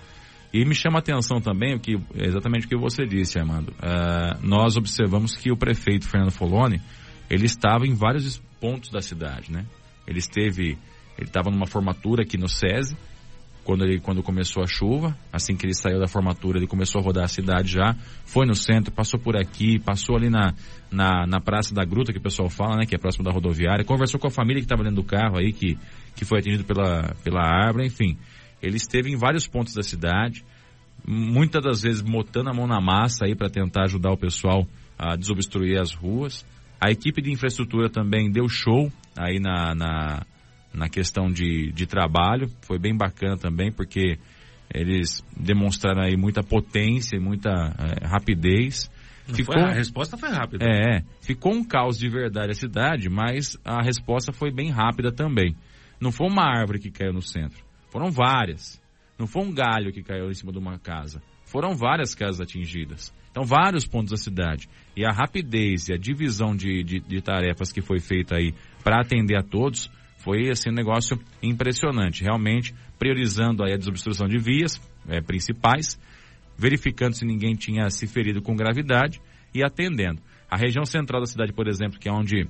E me chama a atenção também que, exatamente o que você disse, Armando. Uh, nós observamos que o prefeito Fernando Foloni, ele estava em vários pontos da cidade, né? Ele esteve, ele estava numa formatura aqui no SESI, quando ele quando começou a chuva, assim que ele saiu da formatura, ele começou a rodar a cidade já, foi no centro, passou por aqui, passou ali na, na, na Praça da Gruta, que o pessoal fala, né, que é próximo da rodoviária, conversou com a família que estava dentro do carro aí, que, que foi atingido pela, pela árvore, enfim. Ele esteve em vários pontos da cidade, muitas das vezes botando a mão na massa aí para tentar ajudar o pessoal a desobstruir as ruas. A equipe de infraestrutura também deu show aí na, na na questão de, de trabalho. Foi bem bacana também, porque eles demonstraram aí muita potência e muita é, rapidez. Ficou, foi, a resposta foi rápida. É, ficou um caos de verdade a cidade, mas a resposta foi bem rápida também. Não foi uma árvore que caiu no centro, foram várias. Não foi um galho que caiu em cima de uma casa, foram várias casas atingidas. Então, vários pontos da cidade. E a rapidez e a divisão de, de, de tarefas que foi feita aí para atender a todos foi assim um negócio impressionante, realmente priorizando aí a desobstrução de vias é, principais, verificando se ninguém tinha se ferido com gravidade e atendendo. A região central da cidade, por exemplo, que é onde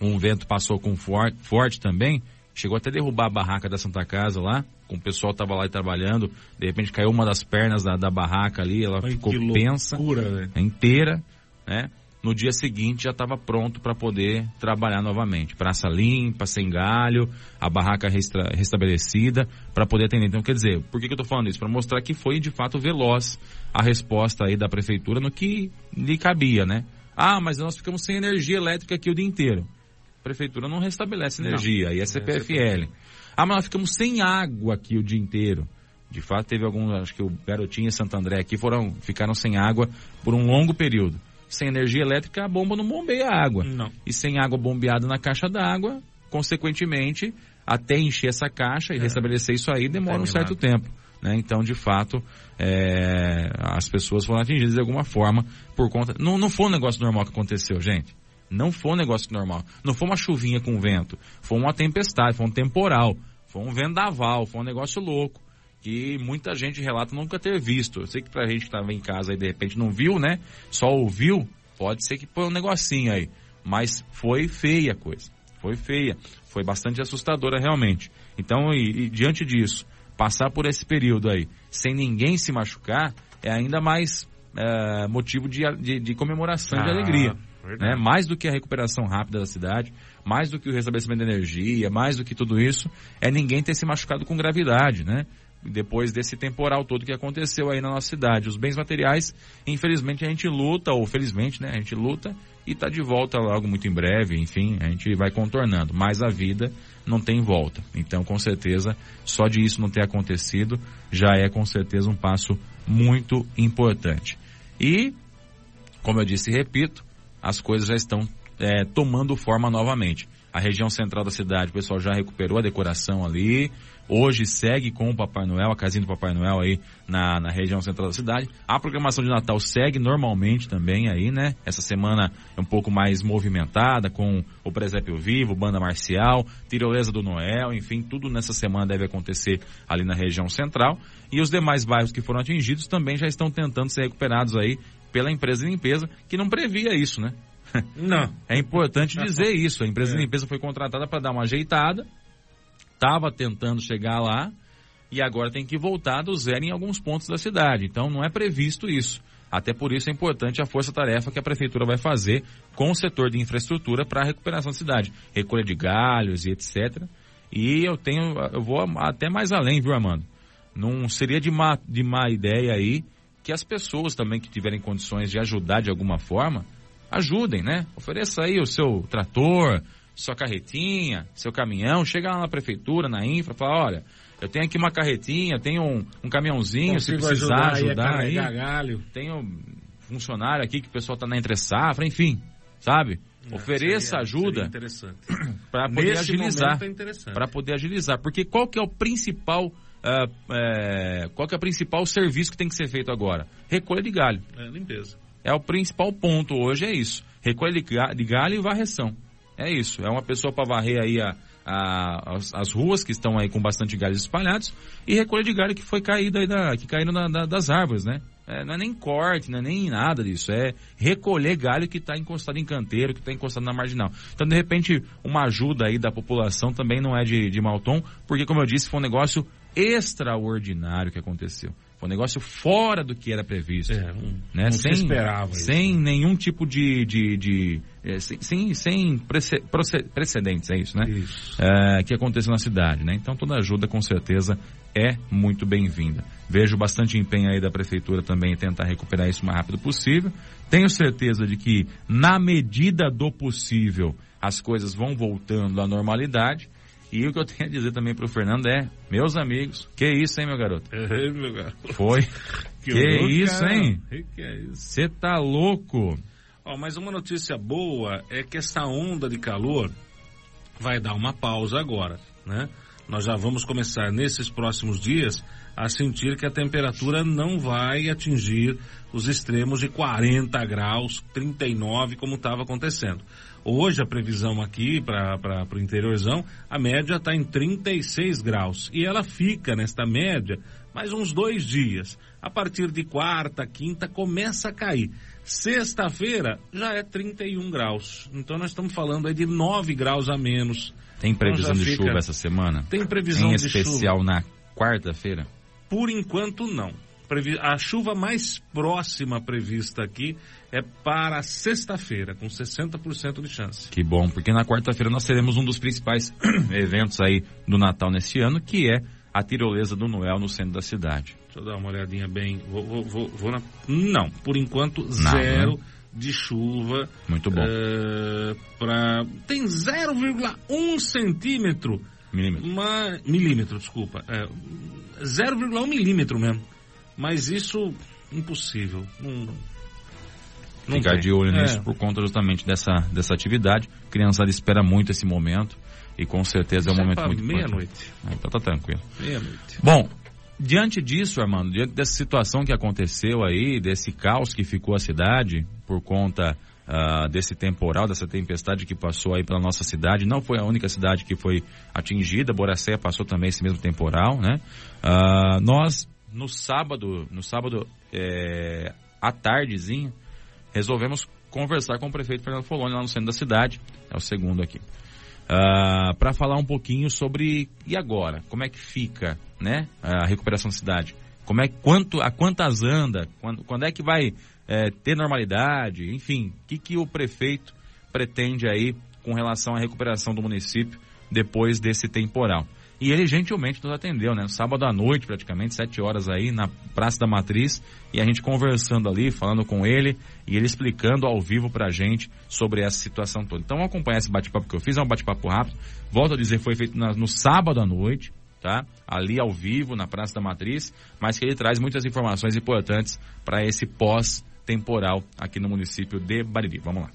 um vento passou com forte, forte também, chegou até derrubar a barraca da Santa Casa lá, com o pessoal estava lá trabalhando, de repente caiu uma das pernas da, da barraca ali, ela Ai, ficou tensa, loucura, inteira, né? No dia seguinte já estava pronto para poder trabalhar novamente. Praça limpa, sem galho, a barraca resta restabelecida, para poder atender. Então, quer dizer, por que, que eu estou falando isso? Para mostrar que foi de fato veloz a resposta aí da prefeitura no que lhe cabia, né? Ah, mas nós ficamos sem energia elétrica aqui o dia inteiro. A prefeitura não restabelece energia, aí é CPFL. Ah, mas nós ficamos sem água aqui o dia inteiro. De fato, teve alguns, acho que o Garotinho e Santo André aqui foram, ficaram sem água por um longo período. Sem energia elétrica, a bomba não bombeia água. Não. E sem água bombeada na caixa d'água, consequentemente, até encher essa caixa e é. restabelecer isso aí demora um certo tempo. Né? Então, de fato, é, as pessoas foram atingidas de alguma forma por conta. Não, não foi um negócio normal que aconteceu, gente. Não foi um negócio normal. Não foi uma chuvinha com vento. Foi uma tempestade, foi um temporal. Foi um vendaval, foi um negócio louco que muita gente relata nunca ter visto. Eu sei que pra gente que estava em casa e de repente não viu, né? Só ouviu, pode ser que foi um negocinho aí. Mas foi feia a coisa. Foi feia. Foi bastante assustadora realmente. Então, e, e diante disso, passar por esse período aí sem ninguém se machucar é ainda mais é, motivo de, de, de comemoração, ah, de alegria. Né? Mais do que a recuperação rápida da cidade, mais do que o restabelecimento de energia, mais do que tudo isso, é ninguém ter se machucado com gravidade, né? Depois desse temporal todo que aconteceu aí na nossa cidade. Os bens materiais, infelizmente, a gente luta, ou felizmente, né? A gente luta e está de volta logo muito em breve, enfim, a gente vai contornando. Mas a vida não tem volta. Então, com certeza, só de isso não ter acontecido já é com certeza um passo muito importante. E, como eu disse e repito, as coisas já estão é, tomando forma novamente. A região central da cidade, o pessoal já recuperou a decoração ali, Hoje segue com o Papai Noel, a casinha do Papai Noel aí na, na região central da cidade. A programação de Natal segue normalmente também aí, né? Essa semana é um pouco mais movimentada com o Presépio Vivo, Banda Marcial, Tirolesa do Noel, enfim, tudo nessa semana deve acontecer ali na região central. E os demais bairros que foram atingidos também já estão tentando ser recuperados aí pela empresa de limpeza, que não previa isso, né? Não. É importante dizer isso. A empresa é. de limpeza foi contratada para dar uma ajeitada estava tentando chegar lá e agora tem que voltar do zero em alguns pontos da cidade. Então não é previsto isso. Até por isso é importante a força-tarefa que a prefeitura vai fazer com o setor de infraestrutura para a recuperação da cidade, recolha de galhos e etc. E eu tenho, eu vou até mais além, viu, Armando? Não seria de má, de má ideia aí que as pessoas também que tiverem condições de ajudar de alguma forma, ajudem, né? Ofereça aí o seu trator, sua carretinha, seu caminhão, chega lá na prefeitura, na infra, fala, olha, eu tenho aqui uma carretinha, tenho um, um caminhãozinho, Consigo se precisar ajudar, ajudar aí, galho. tenho funcionário aqui que o pessoal está na entre safra, enfim, sabe? É, Ofereça seria, ajuda para poder Nesse agilizar, é para poder agilizar, porque qual que é o principal uh, qual que é o principal serviço que tem que ser feito agora? Recolha de galho. É, limpeza. É o principal ponto hoje, é isso. Recolha de galho e varreção. É isso. É uma pessoa para varrer aí a, a, as, as, ruas que estão aí com bastante galhos espalhados e recolha de galho que foi caído aí da, que caíram na, da, das árvores, né? É, não é nem corte, não é nem nada disso. É recolher galho que está encostado em canteiro, que está encostado na marginal. Então, de repente, uma ajuda aí da população também não é de, de mau tom, porque, como eu disse, foi um negócio extraordinário que aconteceu. Foi um negócio fora do que era previsto. É, né? Não sem, se esperava Sem isso. nenhum tipo de... de, de é, sem, sem, sem precedentes, é isso, né? Isso. É, que aconteceu na cidade, né? Então toda ajuda com certeza é muito bem-vinda. Vejo bastante empenho aí da prefeitura também em tentar recuperar isso o mais rápido possível. Tenho certeza de que, na medida do possível, as coisas vão voltando à normalidade. E o que eu tenho a dizer também pro Fernando é, meus amigos, que isso, hein, meu garoto? É, meu garoto. Foi. que, que isso, cara. hein? Que é isso? Você tá louco. Ó, mas uma notícia boa é que essa onda de calor vai dar uma pausa agora, né? Nós já vamos começar nesses próximos dias a sentir que a temperatura não vai atingir os extremos de 40 graus, 39, como estava acontecendo. Hoje a previsão aqui para o interiorzão, a média está em 36 graus. E ela fica nesta média mais uns dois dias. A partir de quarta, quinta, começa a cair. Sexta-feira já é 31 graus. Então nós estamos falando aí de 9 graus a menos. Tem previsão então de fica... chuva essa semana? Tem previsão em de especial chuva. na quarta-feira? Por enquanto não. A chuva mais próxima prevista aqui é para sexta-feira, com 60% de chance. Que bom, porque na quarta-feira nós teremos um dos principais eventos aí do Natal neste ano, que é a tirolesa do Noel no centro da cidade. Deixa eu dar uma olhadinha bem. Vou, vou, vou, vou na... Não, por enquanto, Nada, zero né? de chuva. Muito bom. Uh, pra... Tem 0,1 centímetro. Milímetro. Uma... Milímetro, desculpa. É, 0,1 milímetro mesmo. Mas isso, impossível. Não, não Ficar tem. de olho nisso é. por conta justamente dessa, dessa atividade. A criançada espera muito esse momento. E com certeza é um momento muito meia importante. Meia-noite. Ah, então tá tranquilo. Meia-noite. Bom, diante disso, Armando, diante dessa situação que aconteceu aí, desse caos que ficou a cidade por conta uh, desse temporal, dessa tempestade que passou aí pela nossa cidade, não foi a única cidade que foi atingida, Boracéia passou também esse mesmo temporal, né? Uh, nós no sábado, no sábado é, à tardezinha, resolvemos conversar com o prefeito Fernando Foloni lá no centro da cidade, é o segundo aqui, uh, ah, para falar um pouquinho sobre e agora, como é que fica, né, a recuperação da cidade, como é quanto a quantas anda, quando, quando é que vai é, ter normalidade, enfim, o que que o prefeito pretende aí com relação à recuperação do município depois desse temporal. E ele gentilmente nos atendeu, né? Sábado à noite, praticamente, sete horas aí, na Praça da Matriz, e a gente conversando ali, falando com ele, e ele explicando ao vivo pra gente sobre essa situação toda. Então, acompanhar esse bate-papo que eu fiz, é um bate-papo rápido. Volto a dizer, foi feito na, no sábado à noite, tá? Ali ao vivo, na Praça da Matriz, mas que ele traz muitas informações importantes para esse pós-temporal aqui no município de Bariri. Vamos lá.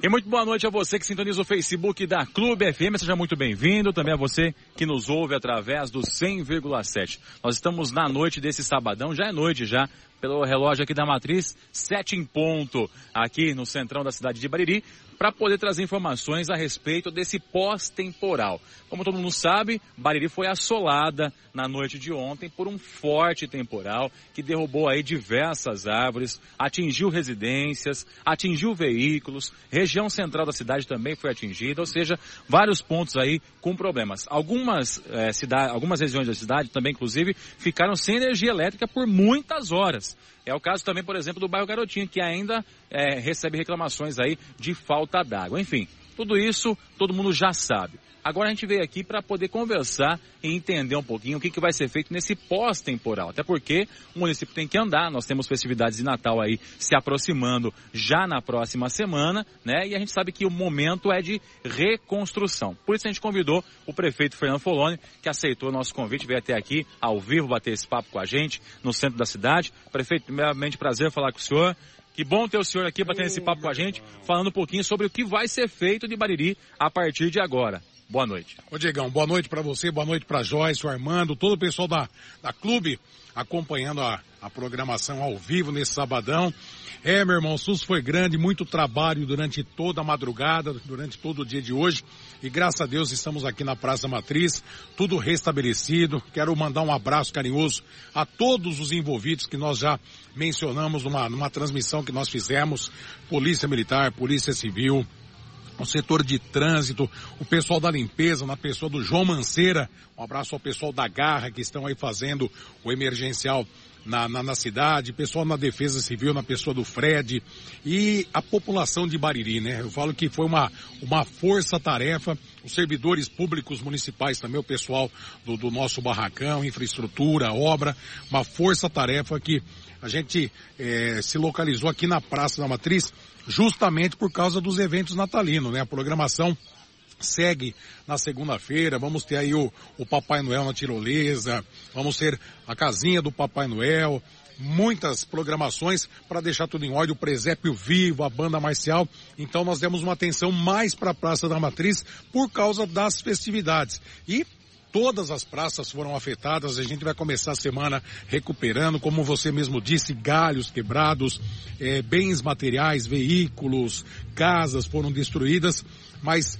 E muito boa noite a você que sintoniza o Facebook da Clube FM, seja muito bem-vindo. Também a você que nos ouve através do 100,7. Nós estamos na noite desse sabadão, já é noite já, pelo relógio aqui da Matriz, sete em ponto, aqui no centrão da cidade de Bariri, para poder trazer informações a respeito desse pós-temporal. Como todo mundo sabe, Bariri foi assolada na noite de ontem por um forte temporal que derrubou aí diversas árvores, atingiu residências, atingiu veículos, região central da cidade também foi atingida, ou seja, vários pontos aí com problemas. Algumas, é, cidade, algumas regiões da cidade também, inclusive, ficaram sem energia elétrica por muitas horas. É o caso também, por exemplo, do bairro Garotinho, que ainda é, recebe reclamações aí de falta d'água. Enfim, tudo isso todo mundo já sabe. Agora a gente veio aqui para poder conversar e entender um pouquinho o que, que vai ser feito nesse pós-temporal. Até porque o município tem que andar, nós temos festividades de Natal aí se aproximando já na próxima semana, né? E a gente sabe que o momento é de reconstrução. Por isso a gente convidou o prefeito Fernando Foloni, que aceitou o nosso convite, veio até aqui ao vivo bater esse papo com a gente no centro da cidade. Prefeito, primeiramente prazer falar com o senhor. Que bom ter o senhor aqui batendo esse papo com a gente, falando um pouquinho sobre o que vai ser feito de Bariri a partir de agora. Boa noite. Ô Diegão, boa noite para você, boa noite para Joyce, o Armando, todo o pessoal da, da clube acompanhando a, a programação ao vivo nesse sabadão. É, meu irmão, o SUS foi grande, muito trabalho durante toda a madrugada, durante todo o dia de hoje. E graças a Deus estamos aqui na Praça Matriz, tudo restabelecido. Quero mandar um abraço carinhoso a todos os envolvidos que nós já mencionamos numa, numa transmissão que nós fizemos. Polícia Militar, Polícia Civil, o setor de trânsito, o pessoal da limpeza, na pessoa do João Manceira, um abraço ao pessoal da Garra que estão aí fazendo o emergencial na, na, na, cidade, pessoal na defesa civil, na pessoa do Fred e a população de Bariri, né? Eu falo que foi uma, uma força-tarefa, os servidores públicos municipais também, o pessoal do, do nosso barracão, infraestrutura, obra, uma força-tarefa que a gente é, se localizou aqui na Praça da Matriz justamente por causa dos eventos natalinos, né? A programação segue na segunda-feira, vamos ter aí o, o Papai Noel na tirolesa, vamos ter a casinha do Papai Noel, muitas programações para deixar tudo em ordem, o presépio vivo, a banda marcial. Então nós demos uma atenção mais para a Praça da Matriz por causa das festividades. E todas as praças foram afetadas. A gente vai começar a semana recuperando, como você mesmo disse, galhos quebrados, é, bens materiais, veículos, casas foram destruídas. Mas,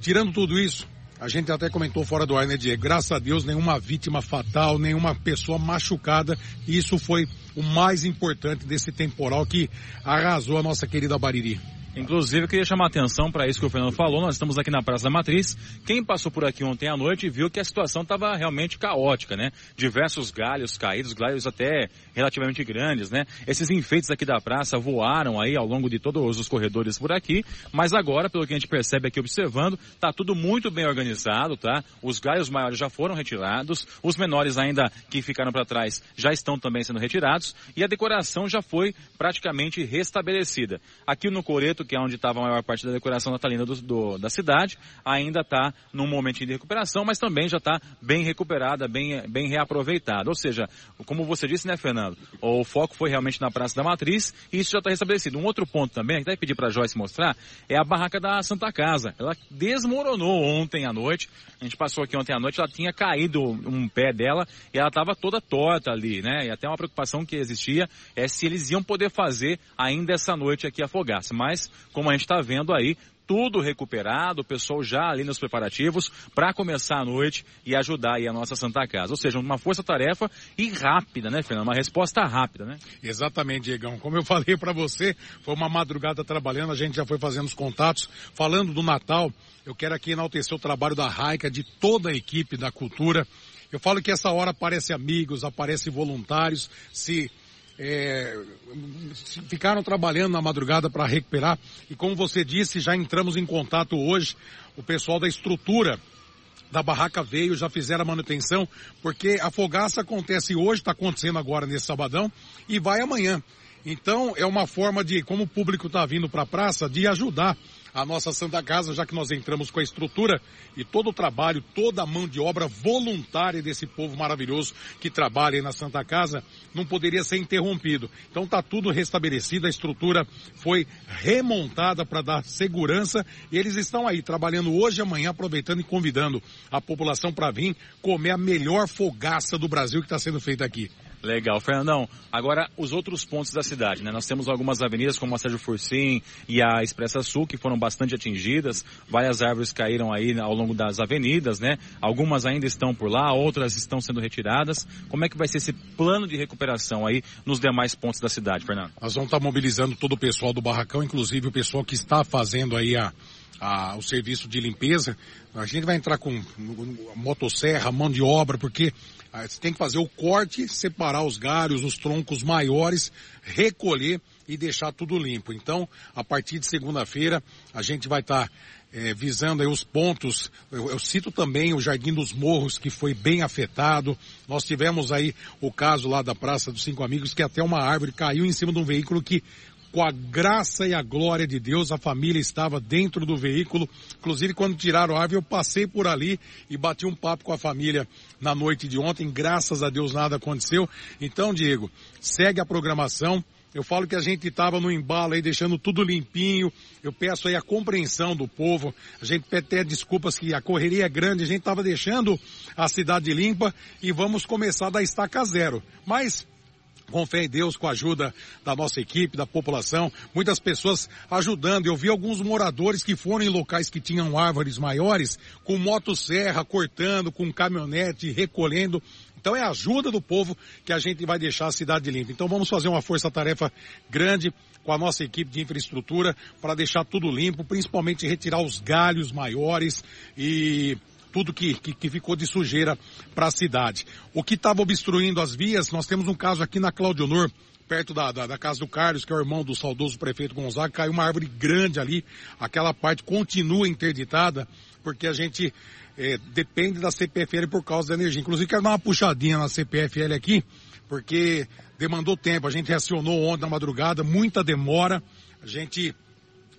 tirando tudo isso, a gente até comentou fora do ar, né, Diego? Graças a Deus, nenhuma vítima fatal, nenhuma pessoa machucada. E isso foi o mais importante desse temporal que arrasou a nossa querida Bariri. Inclusive, eu queria chamar a atenção para isso que o Fernando falou. Nós estamos aqui na Praça da Matriz. Quem passou por aqui ontem à noite viu que a situação estava realmente caótica, né? Diversos galhos caídos, galhos até relativamente grandes, né? Esses enfeites aqui da praça voaram aí ao longo de todos os corredores por aqui, mas agora, pelo que a gente percebe aqui observando, tá tudo muito bem organizado, tá? Os galhos maiores já foram retirados, os menores ainda que ficaram para trás já estão também sendo retirados e a decoração já foi praticamente restabelecida. Aqui no Coreto, que é onde estava a maior parte da decoração natalina do, do, da cidade, ainda está num momento de recuperação, mas também já está bem recuperada, bem, bem reaproveitada. Ou seja, como você disse, né, Fernando? O foco foi realmente na Praça da Matriz e isso já está restabelecido. Um outro ponto também, até pedir para a Joyce mostrar, é a barraca da Santa Casa. Ela desmoronou ontem à noite. A gente passou aqui ontem à noite, ela tinha caído um pé dela e ela estava toda torta ali, né? E até uma preocupação que existia é se eles iam poder fazer ainda essa noite aqui afogar-se. Mas como a gente está vendo aí, tudo recuperado, o pessoal já ali nos preparativos para começar a noite e ajudar aí a nossa Santa Casa. Ou seja, uma força-tarefa e rápida, né, Fernando? Uma resposta rápida, né? Exatamente, Diegão. Como eu falei para você, foi uma madrugada trabalhando, a gente já foi fazendo os contatos. Falando do Natal, eu quero aqui enaltecer o trabalho da Raica, de toda a equipe da cultura. Eu falo que essa hora aparece amigos, aparece voluntários, se é, ficaram trabalhando na madrugada para recuperar. E como você disse, já entramos em contato hoje, o pessoal da estrutura da barraca veio, já fizeram a manutenção, porque a fogaça acontece hoje, está acontecendo agora nesse sabadão, e vai amanhã. Então é uma forma de, como o público está vindo para a praça, de ajudar a nossa Santa Casa, já que nós entramos com a estrutura e todo o trabalho, toda a mão de obra voluntária desse povo maravilhoso que trabalha aí na Santa Casa, não poderia ser interrompido. Então está tudo restabelecido, a estrutura foi remontada para dar segurança e eles estão aí trabalhando hoje e amanhã, aproveitando e convidando a população para vir comer a melhor fogaça do Brasil que está sendo feita aqui. Legal, Fernandão. Agora, os outros pontos da cidade, né? Nós temos algumas avenidas como a Sérgio Fursim e a Expressa Sul que foram bastante atingidas. Várias árvores caíram aí ao longo das avenidas, né? Algumas ainda estão por lá, outras estão sendo retiradas. Como é que vai ser esse plano de recuperação aí nos demais pontos da cidade, Fernando? Nós vamos estar mobilizando todo o pessoal do barracão, inclusive o pessoal que está fazendo aí a, a, o serviço de limpeza. A gente vai entrar com motosserra, mão de obra, porque você tem que fazer o corte, separar os galhos, os troncos maiores, recolher e deixar tudo limpo. Então, a partir de segunda-feira, a gente vai estar tá, é, visando aí os pontos. Eu, eu, cito também o Jardim dos Morros, que foi bem afetado. Nós tivemos aí o caso lá da Praça dos Cinco Amigos, que até uma árvore caiu em cima de um veículo que com a graça e a glória de Deus, a família estava dentro do veículo. Inclusive, quando tiraram a árvore, eu passei por ali e bati um papo com a família na noite de ontem. Graças a Deus nada aconteceu. Então, Diego, segue a programação. Eu falo que a gente estava no embalo aí, deixando tudo limpinho. Eu peço aí a compreensão do povo. A gente pede até desculpas que a correria é grande, a gente estava deixando a cidade limpa e vamos começar da estaca zero. Mas com fé em Deus, com a ajuda da nossa equipe, da população, muitas pessoas ajudando. Eu vi alguns moradores que foram em locais que tinham árvores maiores, com motosserra cortando, com caminhonete recolhendo. Então é a ajuda do povo que a gente vai deixar a cidade limpa. Então vamos fazer uma força-tarefa grande com a nossa equipe de infraestrutura para deixar tudo limpo, principalmente retirar os galhos maiores e tudo que, que, que ficou de sujeira para a cidade. O que estava obstruindo as vias, nós temos um caso aqui na Claudio Honor, perto da, da, da, casa do Carlos, que é o irmão do saudoso prefeito Gonzaga, caiu uma árvore grande ali, aquela parte continua interditada, porque a gente é, depende da CPFL por causa da energia. Inclusive quero dar uma puxadinha na CPFL aqui, porque demandou tempo, a gente reacionou ontem na madrugada, muita demora, a gente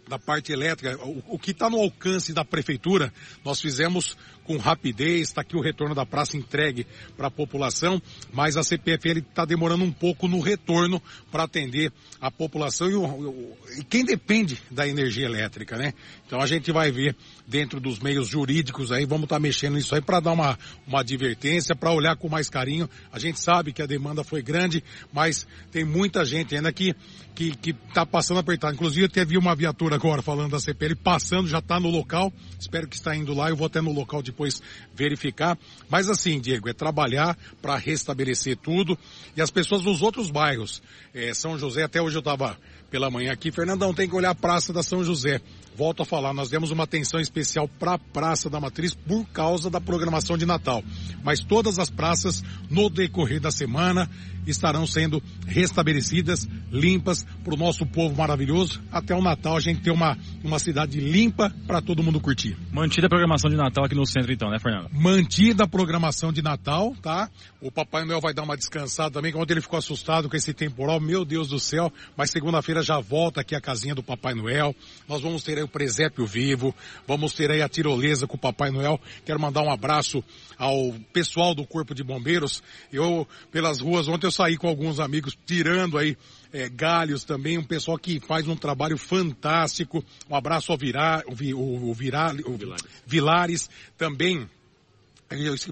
da parte elétrica, o, o que está no alcance da prefeitura, nós fizemos com rapidez, está aqui o retorno da praça entregue para a população, mas a CPFL está demorando um pouco no retorno para atender a população e, o, e, quem depende da energia elétrica, né? Então a gente vai ver dentro dos meios jurídicos aí, vamos estar tá mexendo nisso aí para dar uma, uma advertência, para olhar com mais carinho. A gente sabe que a demanda foi grande, mas tem muita gente ainda que que, que tá passando apertado. Inclusive vi uma viatura agora falando da CPL passando, já está no local. Espero que está indo lá. Eu vou até no local depois verificar. Mas assim, Diego, é trabalhar para restabelecer tudo. E as pessoas dos outros bairros, é, São José, até hoje eu estava pela manhã aqui. Fernandão, tem que olhar a Praça da São José. Volto a falar, nós demos uma atenção especial para a Praça da Matriz por causa da programação de Natal. Mas todas as praças, no decorrer da semana, estarão sendo restabelecidas, limpas para o nosso povo maravilhoso. Até o Natal a gente ter uma, uma cidade limpa para todo mundo curtir. Mantida a programação de Natal aqui no centro então, né, Fernando? Mantida a programação de Natal, tá? O Papai Noel vai dar uma descansada também, que ontem ele ficou assustado com esse temporal, meu Deus do céu. Mas segunda-feira já volta aqui a casinha do Papai Noel. Nós vamos ter aí o presépio vivo, vamos ter aí a tirolesa com o Papai Noel. Quero mandar um abraço ao pessoal do Corpo de Bombeiros. Eu, pelas ruas, ontem eu saí com alguns amigos tirando aí é, galhos também, um pessoal que faz um trabalho fantástico. Um abraço ao Virar, o, o, o, Virar, o Vilares. Vilares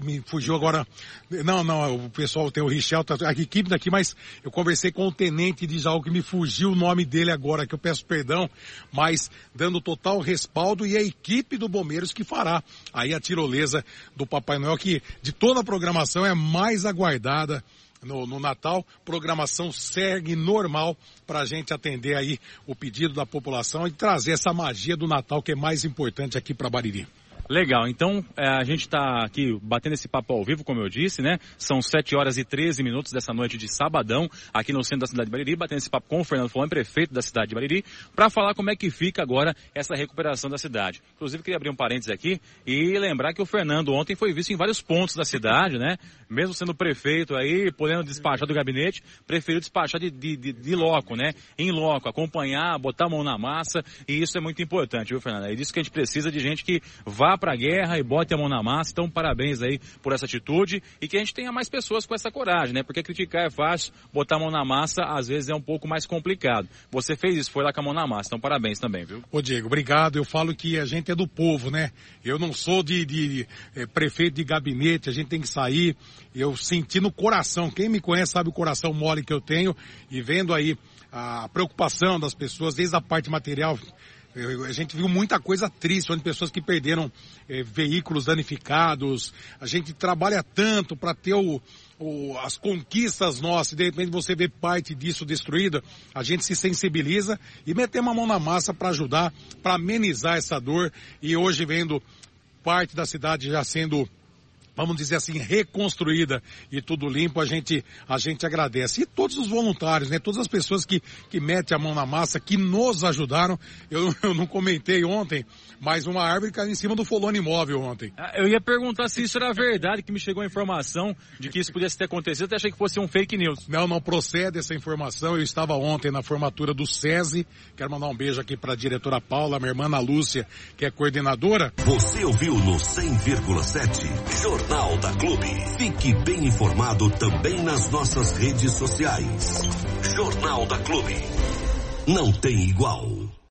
me fugiu agora. Não, não, o pessoal tem o Richel, tá, a equipe daqui, mas eu conversei com o tenente de Jaú que me fugiu o nome dele agora, que eu peço perdão, mas dando total respaldo e a equipe do Bombeiros que fará aí a tirolesa do Papai Noel, que de toda a programação é mais aguardada. No, no, Natal, programação segue normal para a gente atender aí o pedido da população e trazer essa magia do Natal que é mais importante aqui para Bariri. Legal, então é, a gente está aqui batendo esse papo ao vivo, como eu disse, né? São 7 horas e 13 minutos dessa noite de sabadão, aqui no centro da cidade de Bariri, batendo esse papo com o Fernando Flamengo, prefeito da cidade de Bariri, para falar como é que fica agora essa recuperação da cidade. Inclusive, queria abrir um parênteses aqui e lembrar que o Fernando ontem foi visto em vários pontos da cidade, né? Mesmo sendo prefeito aí, podendo despachar do gabinete, preferiu despachar de, de, de, de loco, né? Em loco, acompanhar, botar a mão na massa, e isso é muito importante, viu, Fernando? É disso que a gente precisa de gente que vá para a guerra e bote a mão na massa. Então, parabéns aí por essa atitude e que a gente tenha mais pessoas com essa coragem, né? Porque criticar é fácil, botar a mão na massa às vezes é um pouco mais complicado. Você fez isso, foi lá com a mão na massa. Então, parabéns também, viu? Ô, Diego, obrigado. Eu falo que a gente é do povo, né? Eu não sou de, de, de é, prefeito de gabinete, a gente tem que sair. Eu senti no coração, quem me conhece sabe o coração mole que eu tenho e vendo aí a preocupação das pessoas, desde a parte material, a gente viu muita coisa triste, onde pessoas que perderam eh, veículos danificados. A gente trabalha tanto para ter o, o, as conquistas nossas, e de repente você vê parte disso destruída, a gente se sensibiliza e meter uma mão na massa para ajudar, para amenizar essa dor. E hoje vendo parte da cidade já sendo vamos dizer assim, reconstruída e tudo limpo, a gente, a gente agradece. E todos os voluntários, né? Todas as pessoas que, que metem a mão na massa, que nos ajudaram. Eu, eu não comentei ontem, mas uma árvore caiu em cima do Folone Imóvel ontem. Ah, eu ia perguntar se isso era verdade, que me chegou a informação de que isso pudesse ter acontecido, até achei que fosse um fake news. Não, não procede essa informação. Eu estava ontem na formatura do SESI. Quero mandar um beijo aqui para a diretora Paula, minha irmã Ana Lúcia, que é coordenadora. Você ouviu no 100,7 Jornal Jornal da Clube. Fique bem informado também nas nossas redes sociais. Jornal da Clube. Não tem igual.